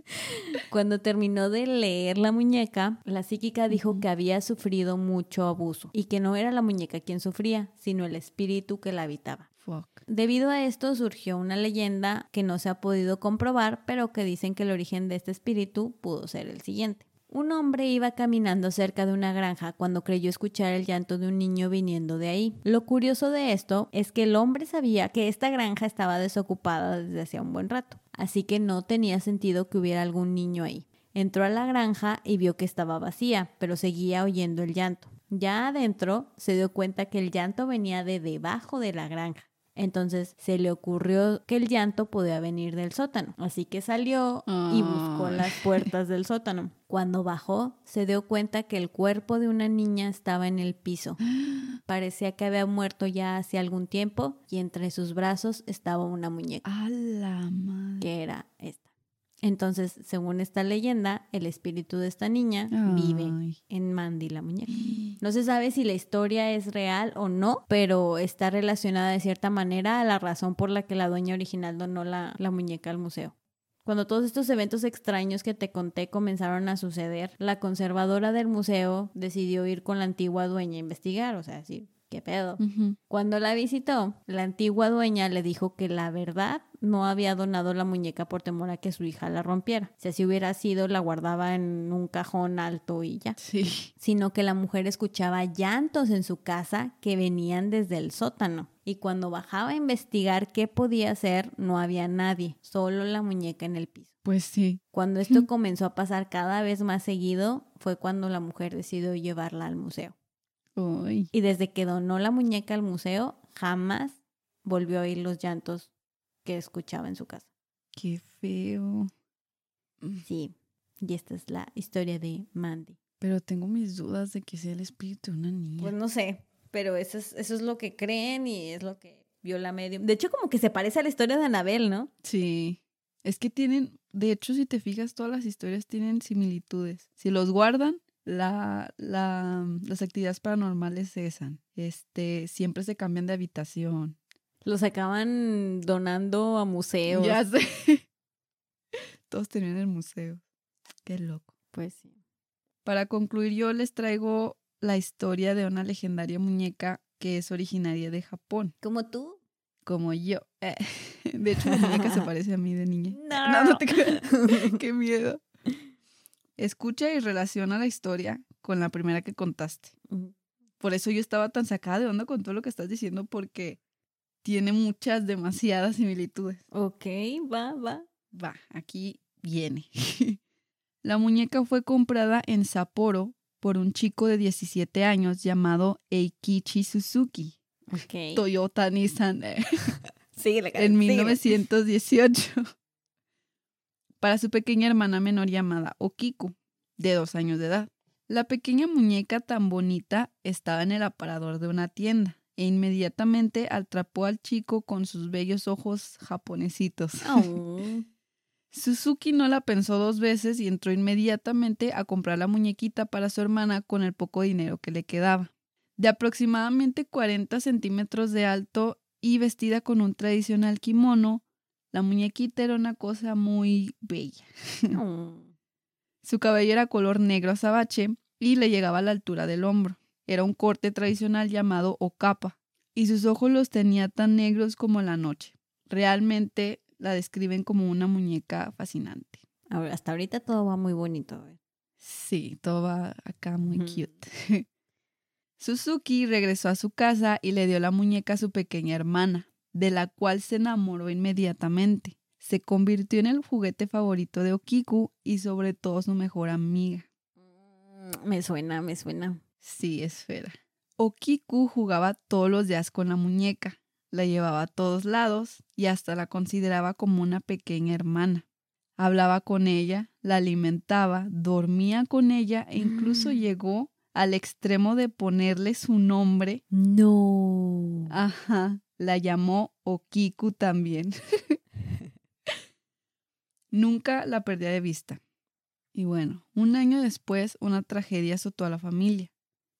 cuando terminó de leer la muñeca, la psíquica dijo que había sufrido mucho abuso y que no era la muñeca quien sufría, sino el espíritu que la habitaba. Fuck. Debido a esto surgió una leyenda que no se ha podido comprobar, pero que dicen que el origen de este espíritu pudo ser el siguiente. Un hombre iba caminando cerca de una granja cuando creyó escuchar el llanto de un niño viniendo de ahí. Lo curioso de esto es que el hombre sabía que esta granja estaba desocupada desde hacía un buen rato, así que no tenía sentido que hubiera algún niño ahí. Entró a la granja y vio que estaba vacía, pero seguía oyendo el llanto. Ya adentro se dio cuenta que el llanto venía de debajo de la granja. Entonces se le ocurrió que el llanto podía venir del sótano, así que salió y buscó las puertas del sótano. Cuando bajó, se dio cuenta que el cuerpo de una niña estaba en el piso. Parecía que había muerto ya hace algún tiempo y entre sus brazos estaba una muñeca, A la madre. que era esta. Entonces, según esta leyenda, el espíritu de esta niña vive en Mandy la muñeca. No se sabe si la historia es real o no, pero está relacionada de cierta manera a la razón por la que la dueña original donó la, la muñeca al museo. Cuando todos estos eventos extraños que te conté comenzaron a suceder, la conservadora del museo decidió ir con la antigua dueña a investigar, o sea, sí, ¿qué pedo? Cuando la visitó, la antigua dueña le dijo que la verdad no había donado la muñeca por temor a que su hija la rompiera. O sea, si hubiera sido, la guardaba en un cajón alto y ya. Sí. Sino que la mujer escuchaba llantos en su casa que venían desde el sótano. Y cuando bajaba a investigar qué podía hacer, no había nadie, solo la muñeca en el piso. Pues sí. Cuando esto comenzó a pasar cada vez más seguido, fue cuando la mujer decidió llevarla al museo. Y desde que donó la muñeca al museo, jamás volvió a oír los llantos que escuchaba en su casa. Qué feo. Sí, y esta es la historia de Mandy. Pero tengo mis dudas de que sea el espíritu de una niña. Pues no sé, pero eso es, eso es lo que creen y es lo que vio la medium. De hecho, como que se parece a la historia de Anabel, ¿no? Sí. Es que tienen, de hecho, si te fijas, todas las historias tienen similitudes. Si los guardan, la, la, las actividades paranormales cesan. Este, siempre se cambian de habitación. Los acaban donando a museos. Ya sé. Todos tenían el museo. Qué loco. Pues sí. Para concluir, yo les traigo la historia de una legendaria muñeca que es originaria de Japón, Como tú. como yo. Eh, De hecho, la muñeca se parece a mí de niña. No. No, no te. Qué miedo. Escucha y relaciona la historia con la primera que contaste. Por eso yo estaba tan sacada de onda con todo lo que estás diciendo, porque tiene muchas, demasiadas similitudes. Ok, va, va. Va, aquí viene. La muñeca fue comprada en Sapporo por un chico de 17 años llamado Eikichi Suzuki, Ok. Toyota Nissan, eh, Sí, en 1918, para su pequeña hermana menor llamada Okiku, de dos años de edad. La pequeña muñeca tan bonita estaba en el aparador de una tienda e inmediatamente atrapó al chico con sus bellos ojos japonesitos. Oh. Suzuki no la pensó dos veces y entró inmediatamente a comprar la muñequita para su hermana con el poco dinero que le quedaba. De aproximadamente 40 centímetros de alto y vestida con un tradicional kimono, la muñequita era una cosa muy bella. Oh. Su cabello era color negro azabache y le llegaba a la altura del hombro. Era un corte tradicional llamado okapa y sus ojos los tenía tan negros como la noche. Realmente la describen como una muñeca fascinante. Hasta ahorita todo va muy bonito. ¿eh? Sí, todo va acá muy cute. Suzuki regresó a su casa y le dio la muñeca a su pequeña hermana, de la cual se enamoró inmediatamente. Se convirtió en el juguete favorito de Okiku y sobre todo su mejor amiga. Mm, Me suena, me suena. Sí, esfera. Okiku jugaba todos los días con la muñeca, la llevaba a todos lados y hasta la consideraba como una pequeña hermana. Hablaba con ella, la alimentaba, dormía con ella e incluso Mm. llegó al extremo de ponerle su nombre. No. Ajá, la llamó Okiku también. Nunca la perdía de vista. Y bueno, un año después, una tragedia azotó a la familia.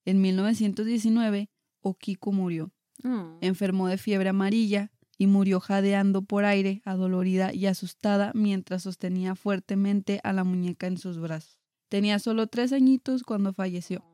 En 1919, Okiku murió. Mm. Enfermó de fiebre amarilla y murió jadeando por aire, adolorida y asustada mientras sostenía fuertemente a la muñeca en sus brazos. Tenía solo tres añitos cuando falleció.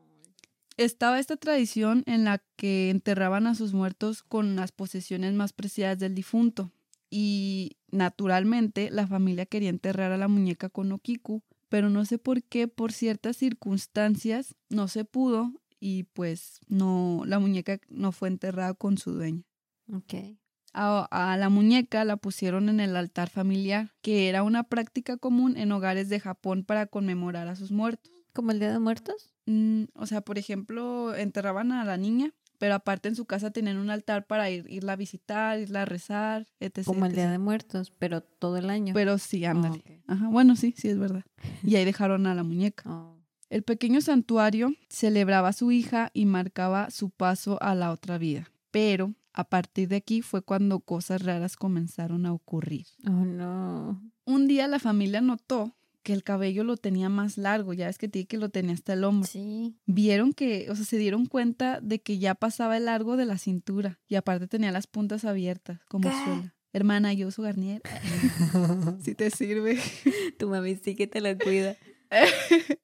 Estaba esta tradición en la que enterraban a sus muertos con las posesiones más preciadas del difunto. Y naturalmente la familia quería enterrar a la muñeca con Okiku, pero no sé por qué, por ciertas circunstancias, no se pudo y pues no, la muñeca no fue enterrada con su dueña. Ok. A, a la muñeca la pusieron en el altar familiar, que era una práctica común en hogares de Japón para conmemorar a sus muertos. ¿Como el Día de Muertos? Mm, o sea, por ejemplo, enterraban a la niña, pero aparte en su casa tenían un altar para ir, irla a visitar, irla a rezar, etc. Como el Día de Muertos, pero todo el año. Pero sí, Oh, ándale. ok. Ajá, bueno, sí, sí es verdad. Y ahí dejaron a la muñeca. Oh. El pequeño santuario celebraba a su hija y marcaba su paso a la otra vida. Pero a partir de aquí fue cuando cosas raras comenzaron a ocurrir. Oh, no. Un día la familia notó que el cabello lo tenía más largo, ya ves que tiene que lo tenía hasta el hombro. Sí. Vieron que, o sea, se dieron cuenta de que ya pasaba el largo de la cintura y aparte tenía las puntas abiertas, como ¿Qué? suela. Hermana, yo uso Garnier. si te sirve. Tu mami sí que te la cuida.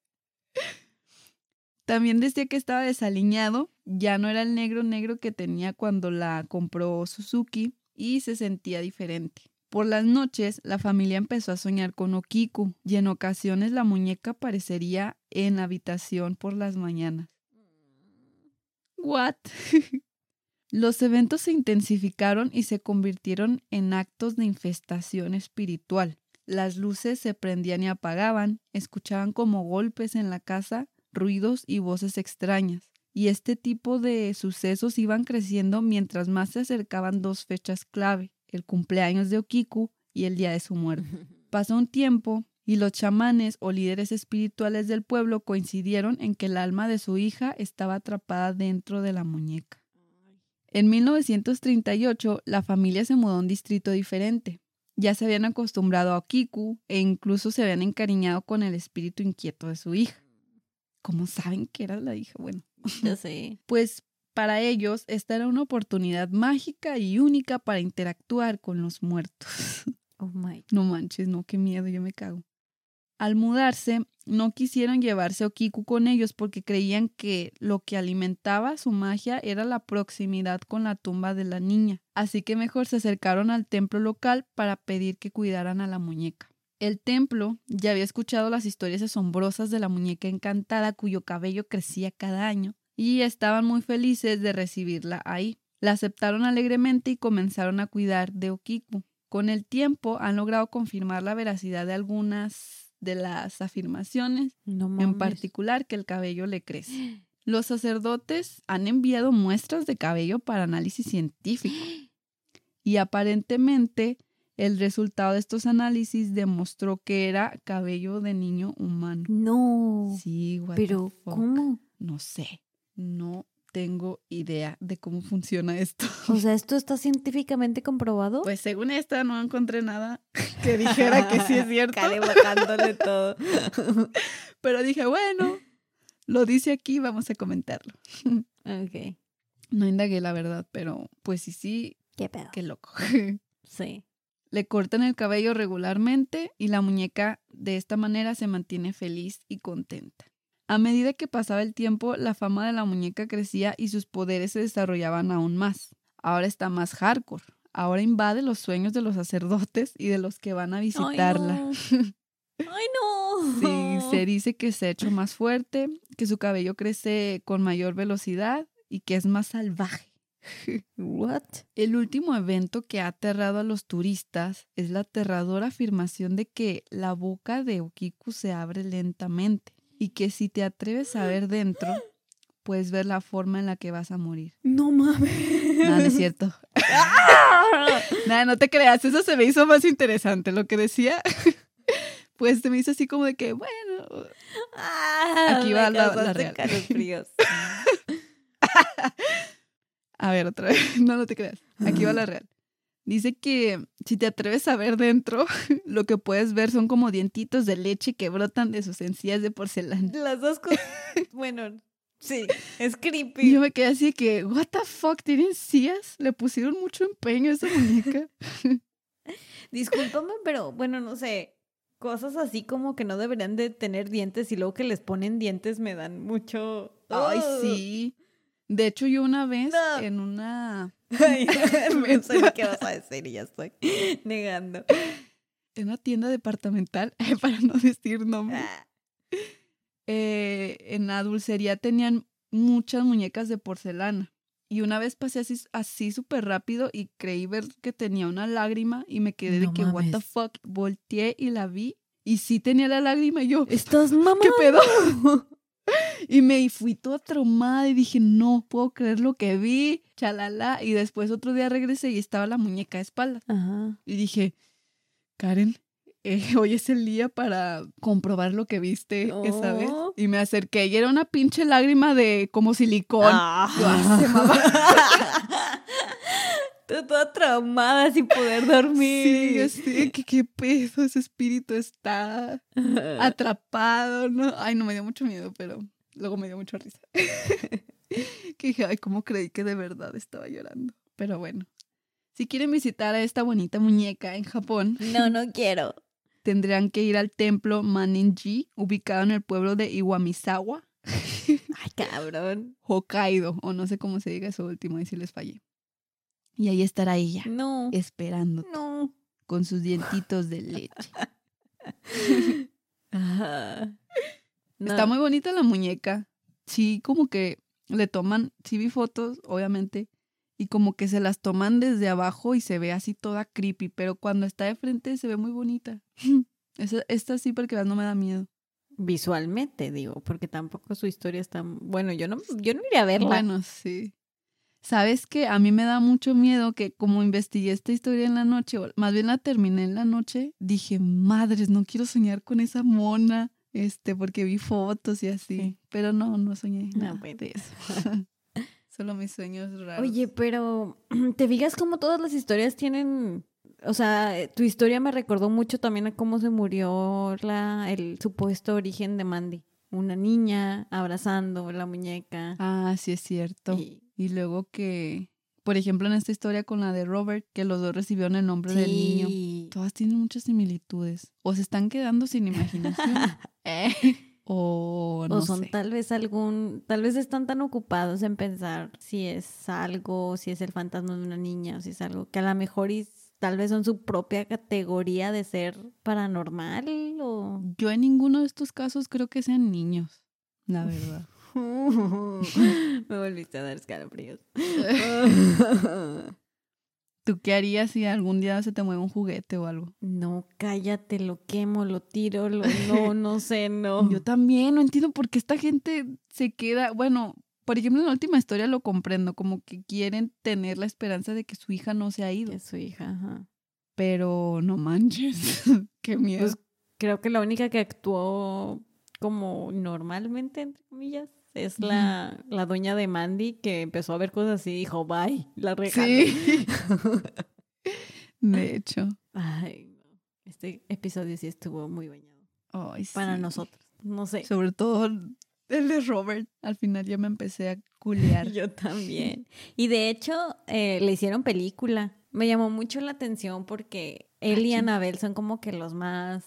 También decía que estaba desaliñado, ya no era el negro negro que tenía cuando la compró Suzuki y se sentía diferente. Por las noches, la familia empezó a soñar con Okiku y en ocasiones la muñeca aparecería en la habitación por las mañanas. What? Los eventos se intensificaron y se convirtieron en actos de infestación espiritual. Las luces se prendían y apagaban, escuchaban como golpes en la casa, ruidos y voces extrañas. Y este tipo de sucesos iban creciendo mientras más se acercaban dos fechas clave, el cumpleaños de Okiku y el día de su muerte. Pasó un tiempo y los chamanes o líderes espirituales del pueblo coincidieron en que el alma de su hija estaba atrapada dentro de la muñeca. En 1938, la familia se mudó a un distrito diferente. Ya se habían acostumbrado a Okiku e incluso se habían encariñado con el espíritu inquieto de su hija. ¿Cómo saben que era la hija? Bueno, Ya sé. pues para ellos esta era una oportunidad mágica y única para interactuar con los muertos. Oh my. No manches, no, qué miedo, yo me cago. Al mudarse, no quisieron llevarse a Okiku con ellos porque creían que lo que alimentaba su magia era la proximidad con la tumba de la niña, así que mejor se acercaron al templo local para pedir que cuidaran a la muñeca. El templo ya había escuchado las historias asombrosas de la muñeca encantada cuyo cabello crecía cada año y estaban muy felices de recibirla ahí. La aceptaron alegremente y comenzaron a cuidar de Okiku. Con el tiempo han logrado confirmar la veracidad de algunas de las afirmaciones, No en particular que el cabello le crece. Los sacerdotes han enviado muestras de cabello para análisis científico y aparentemente el resultado de estos análisis demostró que era cabello de niño humano. No. Sí, what the Pero, fuck. ¿cómo? No sé, no tengo idea de cómo funciona esto. O sea, ¿esto está científicamente comprobado? Pues según esta no encontré nada que dijera que sí es cierto. Cale bajándole todo. Pero dije, bueno, lo dice aquí, vamos a comentarlo. ok. No indagué la verdad, pero pues sí, sí, ¿Qué pedo? qué loco. Sí. Le cortan el cabello regularmente y la muñeca de esta manera se mantiene feliz y contenta. A medida que pasaba el tiempo, la fama de la muñeca crecía y sus poderes se desarrollaban aún más. Ahora está más hardcore. Ahora invade los sueños de los sacerdotes y de los que van a visitarla. Ay, no. Ay, no. Sí, se dice que se ha hecho más fuerte, que su cabello crece con mayor velocidad y que es más salvaje. What? El último evento que ha aterrado a los turistas es la aterradora afirmación de que la boca de Okiku se abre lentamente y que si te atreves a ver dentro, puedes ver la forma en la que vas a morir. No mames. Nada, no es cierto. Nada, no te creas, eso se me hizo más interesante. Lo que decía, pues se me hizo así como de que, bueno, Ah, Aquí va la- la real. calofríos. A ver, otra vez. No, no te creas. Aquí va la real. Dice que si te atreves a ver dentro, lo que puedes ver son como dientitos de leche que brotan de sus encías de porcelana. Las dos cosas. Bueno, sí, es Y creepy. yo me quedé así que, what the fuck, ¿tiene encías? Le pusieron mucho empeño a esa muñeca. Discúlpame, pero bueno, no sé. Cosas así como que no deberían de tener dientes y luego que les ponen dientes me dan mucho. Ay, sí. De hecho, yo una vez No. en una, Ay, no sé ni qué vas a decir y ya estoy negando. en una tienda departamental, para no decir nombres, Ah, eh, en la dulcería tenían muchas muñecas de porcelana. Y una vez pasé así, así súper rápido y creí ver que tenía una lágrima y me quedé No de que, what the fuck, volteé y la vi y sí tenía la lágrima y yo, ¿Estás mamá? ¿qué pedo? y me fui toda traumada y dije, no puedo creer lo que vi, chalala. Y después otro día regresé y estaba la muñeca de espaldas. Ajá. Y dije, Karen, eh, hoy es el día para comprobar lo que viste esa vez. Oh. Y me acerqué y era una pinche lágrima de como silicón. Ah. Yo, "Ah, se mamá". Toda traumada sin poder dormir. Sí, así, que qué peso, ese espíritu está atrapado, ¿no? Ay, no me dio mucho miedo, pero luego me dio mucha risa. que dije, ay, cómo creí que de verdad estaba llorando. Pero bueno, si quieren visitar a esta bonita muñeca en Japón, No, no quiero. tendrían que ir al templo Maninji, ubicado en el pueblo de Iwamizawa, Ay, cabrón. Hokkaido, o no sé cómo se diga eso último, ahí sí les fallé. Y ahí estará ella, No. esperando No. con sus dientitos de leche. Ajá. No. Está muy bonita la muñeca. Sí, como que le toman, sí vi fotos, obviamente, y como que se las toman desde abajo y se ve así toda creepy, pero cuando está de frente se ve muy bonita. Esa- Esta sí porque no me da miedo. Visualmente, digo, porque tampoco su historia está... Bueno, yo no, yo no iría a verla. Bueno, sí. Sabes que a mí me da mucho miedo que como investigué esta historia en la noche, o más bien la terminé en la noche, dije, madres, no quiero soñar con esa mona, este, porque vi fotos y así. Sí. Pero no, no soñé No, nada bueno. de eso. Solo mis sueños raros. Oye, pero ¿te fijas cómo todas las historias tienen... O sea, eh, tu historia me recordó mucho también a cómo se murió la, el supuesto origen de Mandy. Una niña abrazando la muñeca. Ah, sí es cierto. y- Y luego que, por ejemplo, en esta historia con la de Robert, que los dos recibieron el nombre del niño. Todas tienen muchas similitudes. O se están quedando sin imaginación. Eh, O no o son sé. tal vez algún, tal vez están tan ocupados en pensar si es algo, si es el fantasma de una niña, o si es algo que a lo mejor y tal vez son su propia categoría de ser paranormal o... Yo en ninguno de estos casos creo que sean niños, la verdad. Me volviste a dar escalofríos. ¿Tú qué harías si algún día se te mueve un juguete o algo? no, cállate, lo quemo, lo tiro, lo, no, no sé, no. Yo también, no entiendo por qué esta gente se queda, bueno, por ejemplo, en la última historia lo comprendo, como que quieren tener la esperanza de que su hija no se ha ido. Es su hija, ajá. Pero no manches, qué miedo. Pues creo que la única que actuó como normalmente, entre comillas, es la, la dueña de Mandy que empezó a ver cosas así y dijo, bye, la regaló. sí. de hecho. Ay, no. Este episodio sí estuvo muy bañado. Para sí. nosotros. No sé. Sobre todo el de Robert. Al final ya me empecé a culear. Yo también. Y de hecho, eh, le hicieron película. Me llamó mucho la atención porque él y Ah. Anabel son como que los más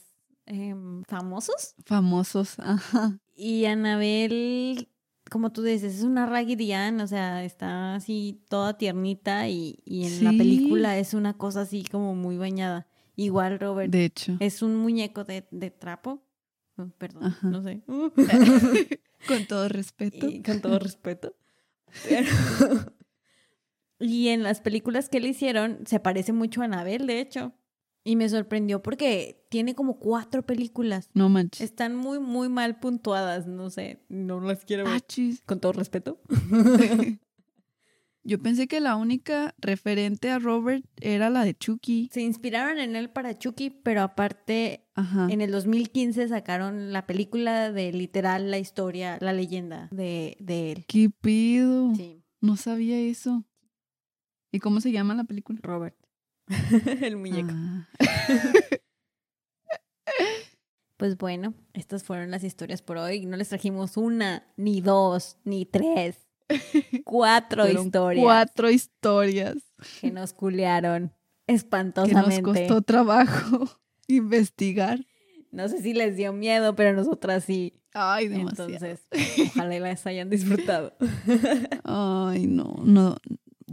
em, famosos. Famosos, ajá. Y Anabel, como tú dices, es una Raggedy Ann, o sea, está así toda tiernita y, y en la película es una cosa así como muy bañada. Igual Robert De hecho. es un muñeco de, de trapo. Oh, perdón, Ajá. no sé. Con todo respeto. Y con todo respeto. Pero- y en las películas que le hicieron, se parece mucho a Anabel, de hecho. Y me sorprendió porque tiene como cuatro películas. No manches. Están muy, muy mal puntuadas, no sé, no las quiero ver. Ah. Con todo respeto. Yo pensé que la única referente a Robert era la de Chucky. Se inspiraron en él para Chucky, pero aparte Ajá. en el 2015 sacaron la película de literal la historia, la leyenda de, de él. ¿Qué pido? Sí, No sabía eso. ¿Y cómo se llama la película? Robert. el muñeco. Ah. Pues bueno, estas fueron las historias por hoy. No les trajimos una, ni dos, ni tres. Cuatro Fueron historias Cuatro historias. que nos culearon Que nos espantosamente. costó trabajo investigar. No sé si les dio miedo, pero nosotras sí. Ay, demasiado. Entonces, ojalá las hayan disfrutado. Ay, no, no.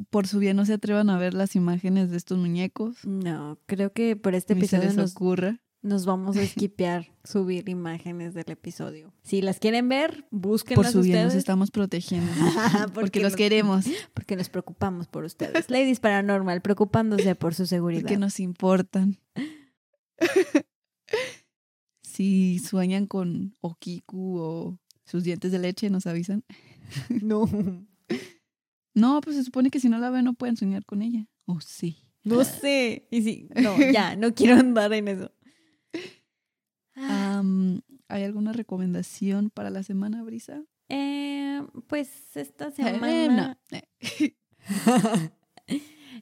Por su bien no se atrevan a ver las imágenes de estos muñecos. No, creo que por este Ni se episodio les nos, ocurra. nos vamos a esquipear subir imágenes del episodio. Si las quieren ver, Por búsquenlas su bien nos ustedes. estamos protegiendo. Porque Porque los nos- queremos. Porque nos preocupamos por ustedes. Ladies Paranormal, preocupándose por su seguridad. Porque nos importan. si sueñan con Okiku o sus dientes de leche, nos avisan. No. No, pues se supone que si no la ven no pueden soñar con ella. Oh, sí. No sé. Y sí, no, ya, no quiero andar en eso. ¿Hay alguna recomendación para la semana, Brisa? Eh, pues esta Eh, semana. no.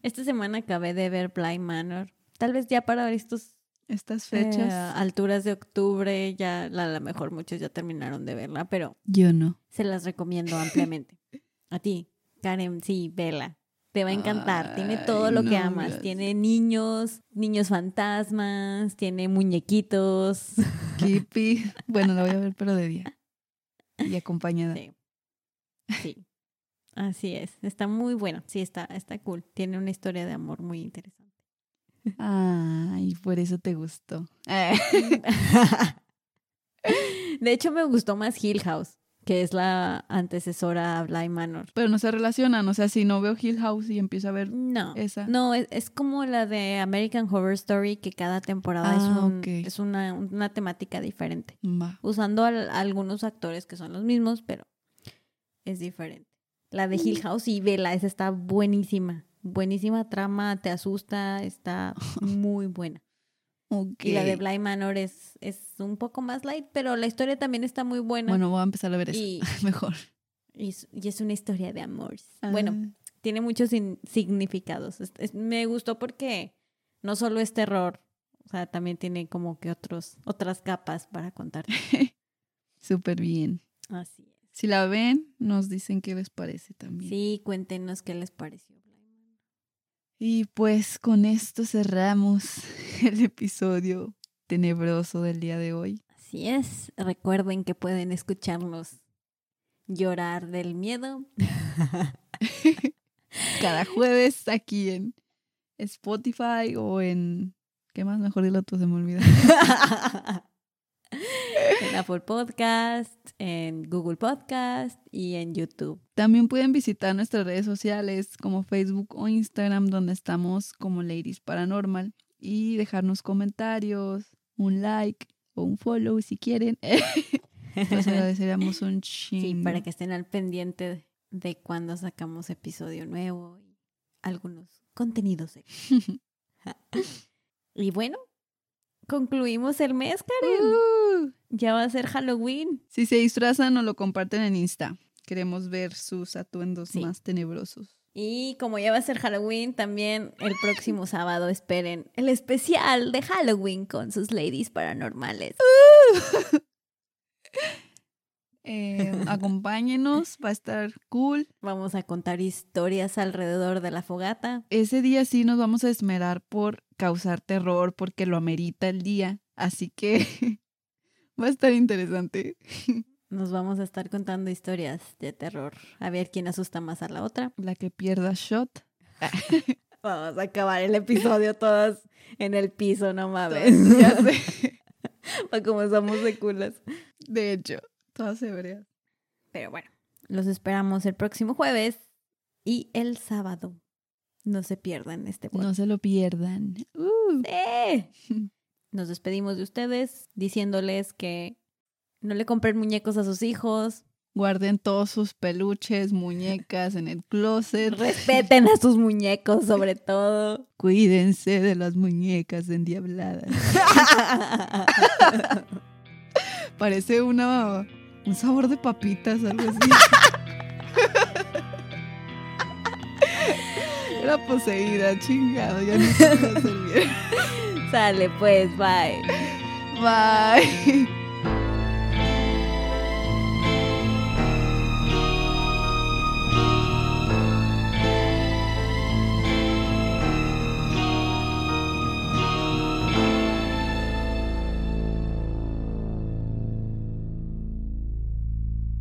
Esta semana acabé de ver Blind Manor. Tal vez ya para estos Estas eh, fechas. alturas de octubre, ya a lo mejor muchos ya terminaron de verla, pero Yo no. se las recomiendo ampliamente. A ti, Karen, sí, vela. Te va a encantar. Tiene todo lo que amas. Tiene niños, niños fantasmas, tiene muñequitos. Kippy. Bueno, la voy a ver, pero de día. Y acompañada. Sí. Sí. Así es. Está muy bueno. Sí, está, está cool. Tiene una historia de amor muy interesante. Ay, por eso te gustó. De hecho, me gustó más Hill House, que es la antecesora a Bly Manor. Pero no se relacionan. O sea, si no veo Hill House y empiezo a ver. No, Esa. no, es, es como la de American Horror Story, que cada temporada es, Ah, un- es una, una temática diferente, Va. usando al- algunos actores que son los mismos, pero es diferente. La de Hill House y Vela, esa está buenísima. Buenísima trama, te asusta, está muy buena. Y la de Bly Manor es, es un poco más light, pero la historia también está muy buena. Bueno, voy a empezar a ver eso. y, Mejor. y es, y es una historia de amor. Bueno, Ah, tiene muchos significados. Es- es- me gustó porque no solo es terror, o sea, también tiene como que otros, otras capas para contarte. Súper bien. Así es. Si la ven, nos dicen qué les parece también. Sí, cuéntenos qué les pareció. Y pues con esto cerramos el episodio tenebroso del día de hoy. Así es. Recuerden que pueden escucharnos llorar del miedo. Cada jueves aquí en Spotify o en... ¿Qué más? Mejor dilo tú, se me olvida. en Apple Podcast, en Google Podcast y en YouTube. También pueden visitar nuestras redes sociales como Facebook o Instagram donde estamos como Ladies Paranormal y dejarnos comentarios, un like o un follow si quieren. Nos agradeceríamos un chingo. Sí, para que estén al pendiente de cuando sacamos episodio nuevo y algunos contenidos. y bueno, concluimos el mes, Karen. Uh, Ya va a ser Halloween. si se disfrazan, nos lo comparten en Insta. Queremos ver sus atuendos Sí. más tenebrosos. Y como ya va a ser Halloween, también el próximo sábado esperen el especial de Halloween con sus ladies paranormales. Eh, acompáñenos, va a estar cool. Vamos a contar historias alrededor de la fogata. Ese día sí nos vamos a esmerar por causar terror porque lo amerita el día. Así que va a estar interesante. Nos vamos a estar contando historias de terror. A ver quién asusta más a la otra. La que pierda shot. Vamos a acabar el episodio todas en el piso, no mames. Ya sé. O como somos de culas. De hecho, todas hebreas. Pero bueno, los esperamos el próximo jueves y el sábado. No se pierdan este No podcast. se lo pierdan. Uh. ¡Sí! Nos despedimos de ustedes diciéndoles que no le compren muñecos a sus hijos, Guarden todos sus peluches, muñecas en el closet. respeten a sus muñecos sobre todo. Cuídense de las muñecas endiabladas. Parece una un sabor de papitas, algo así. Era poseída, chingado, ya no se puede hacer bien. Sale pues, bye. Bye.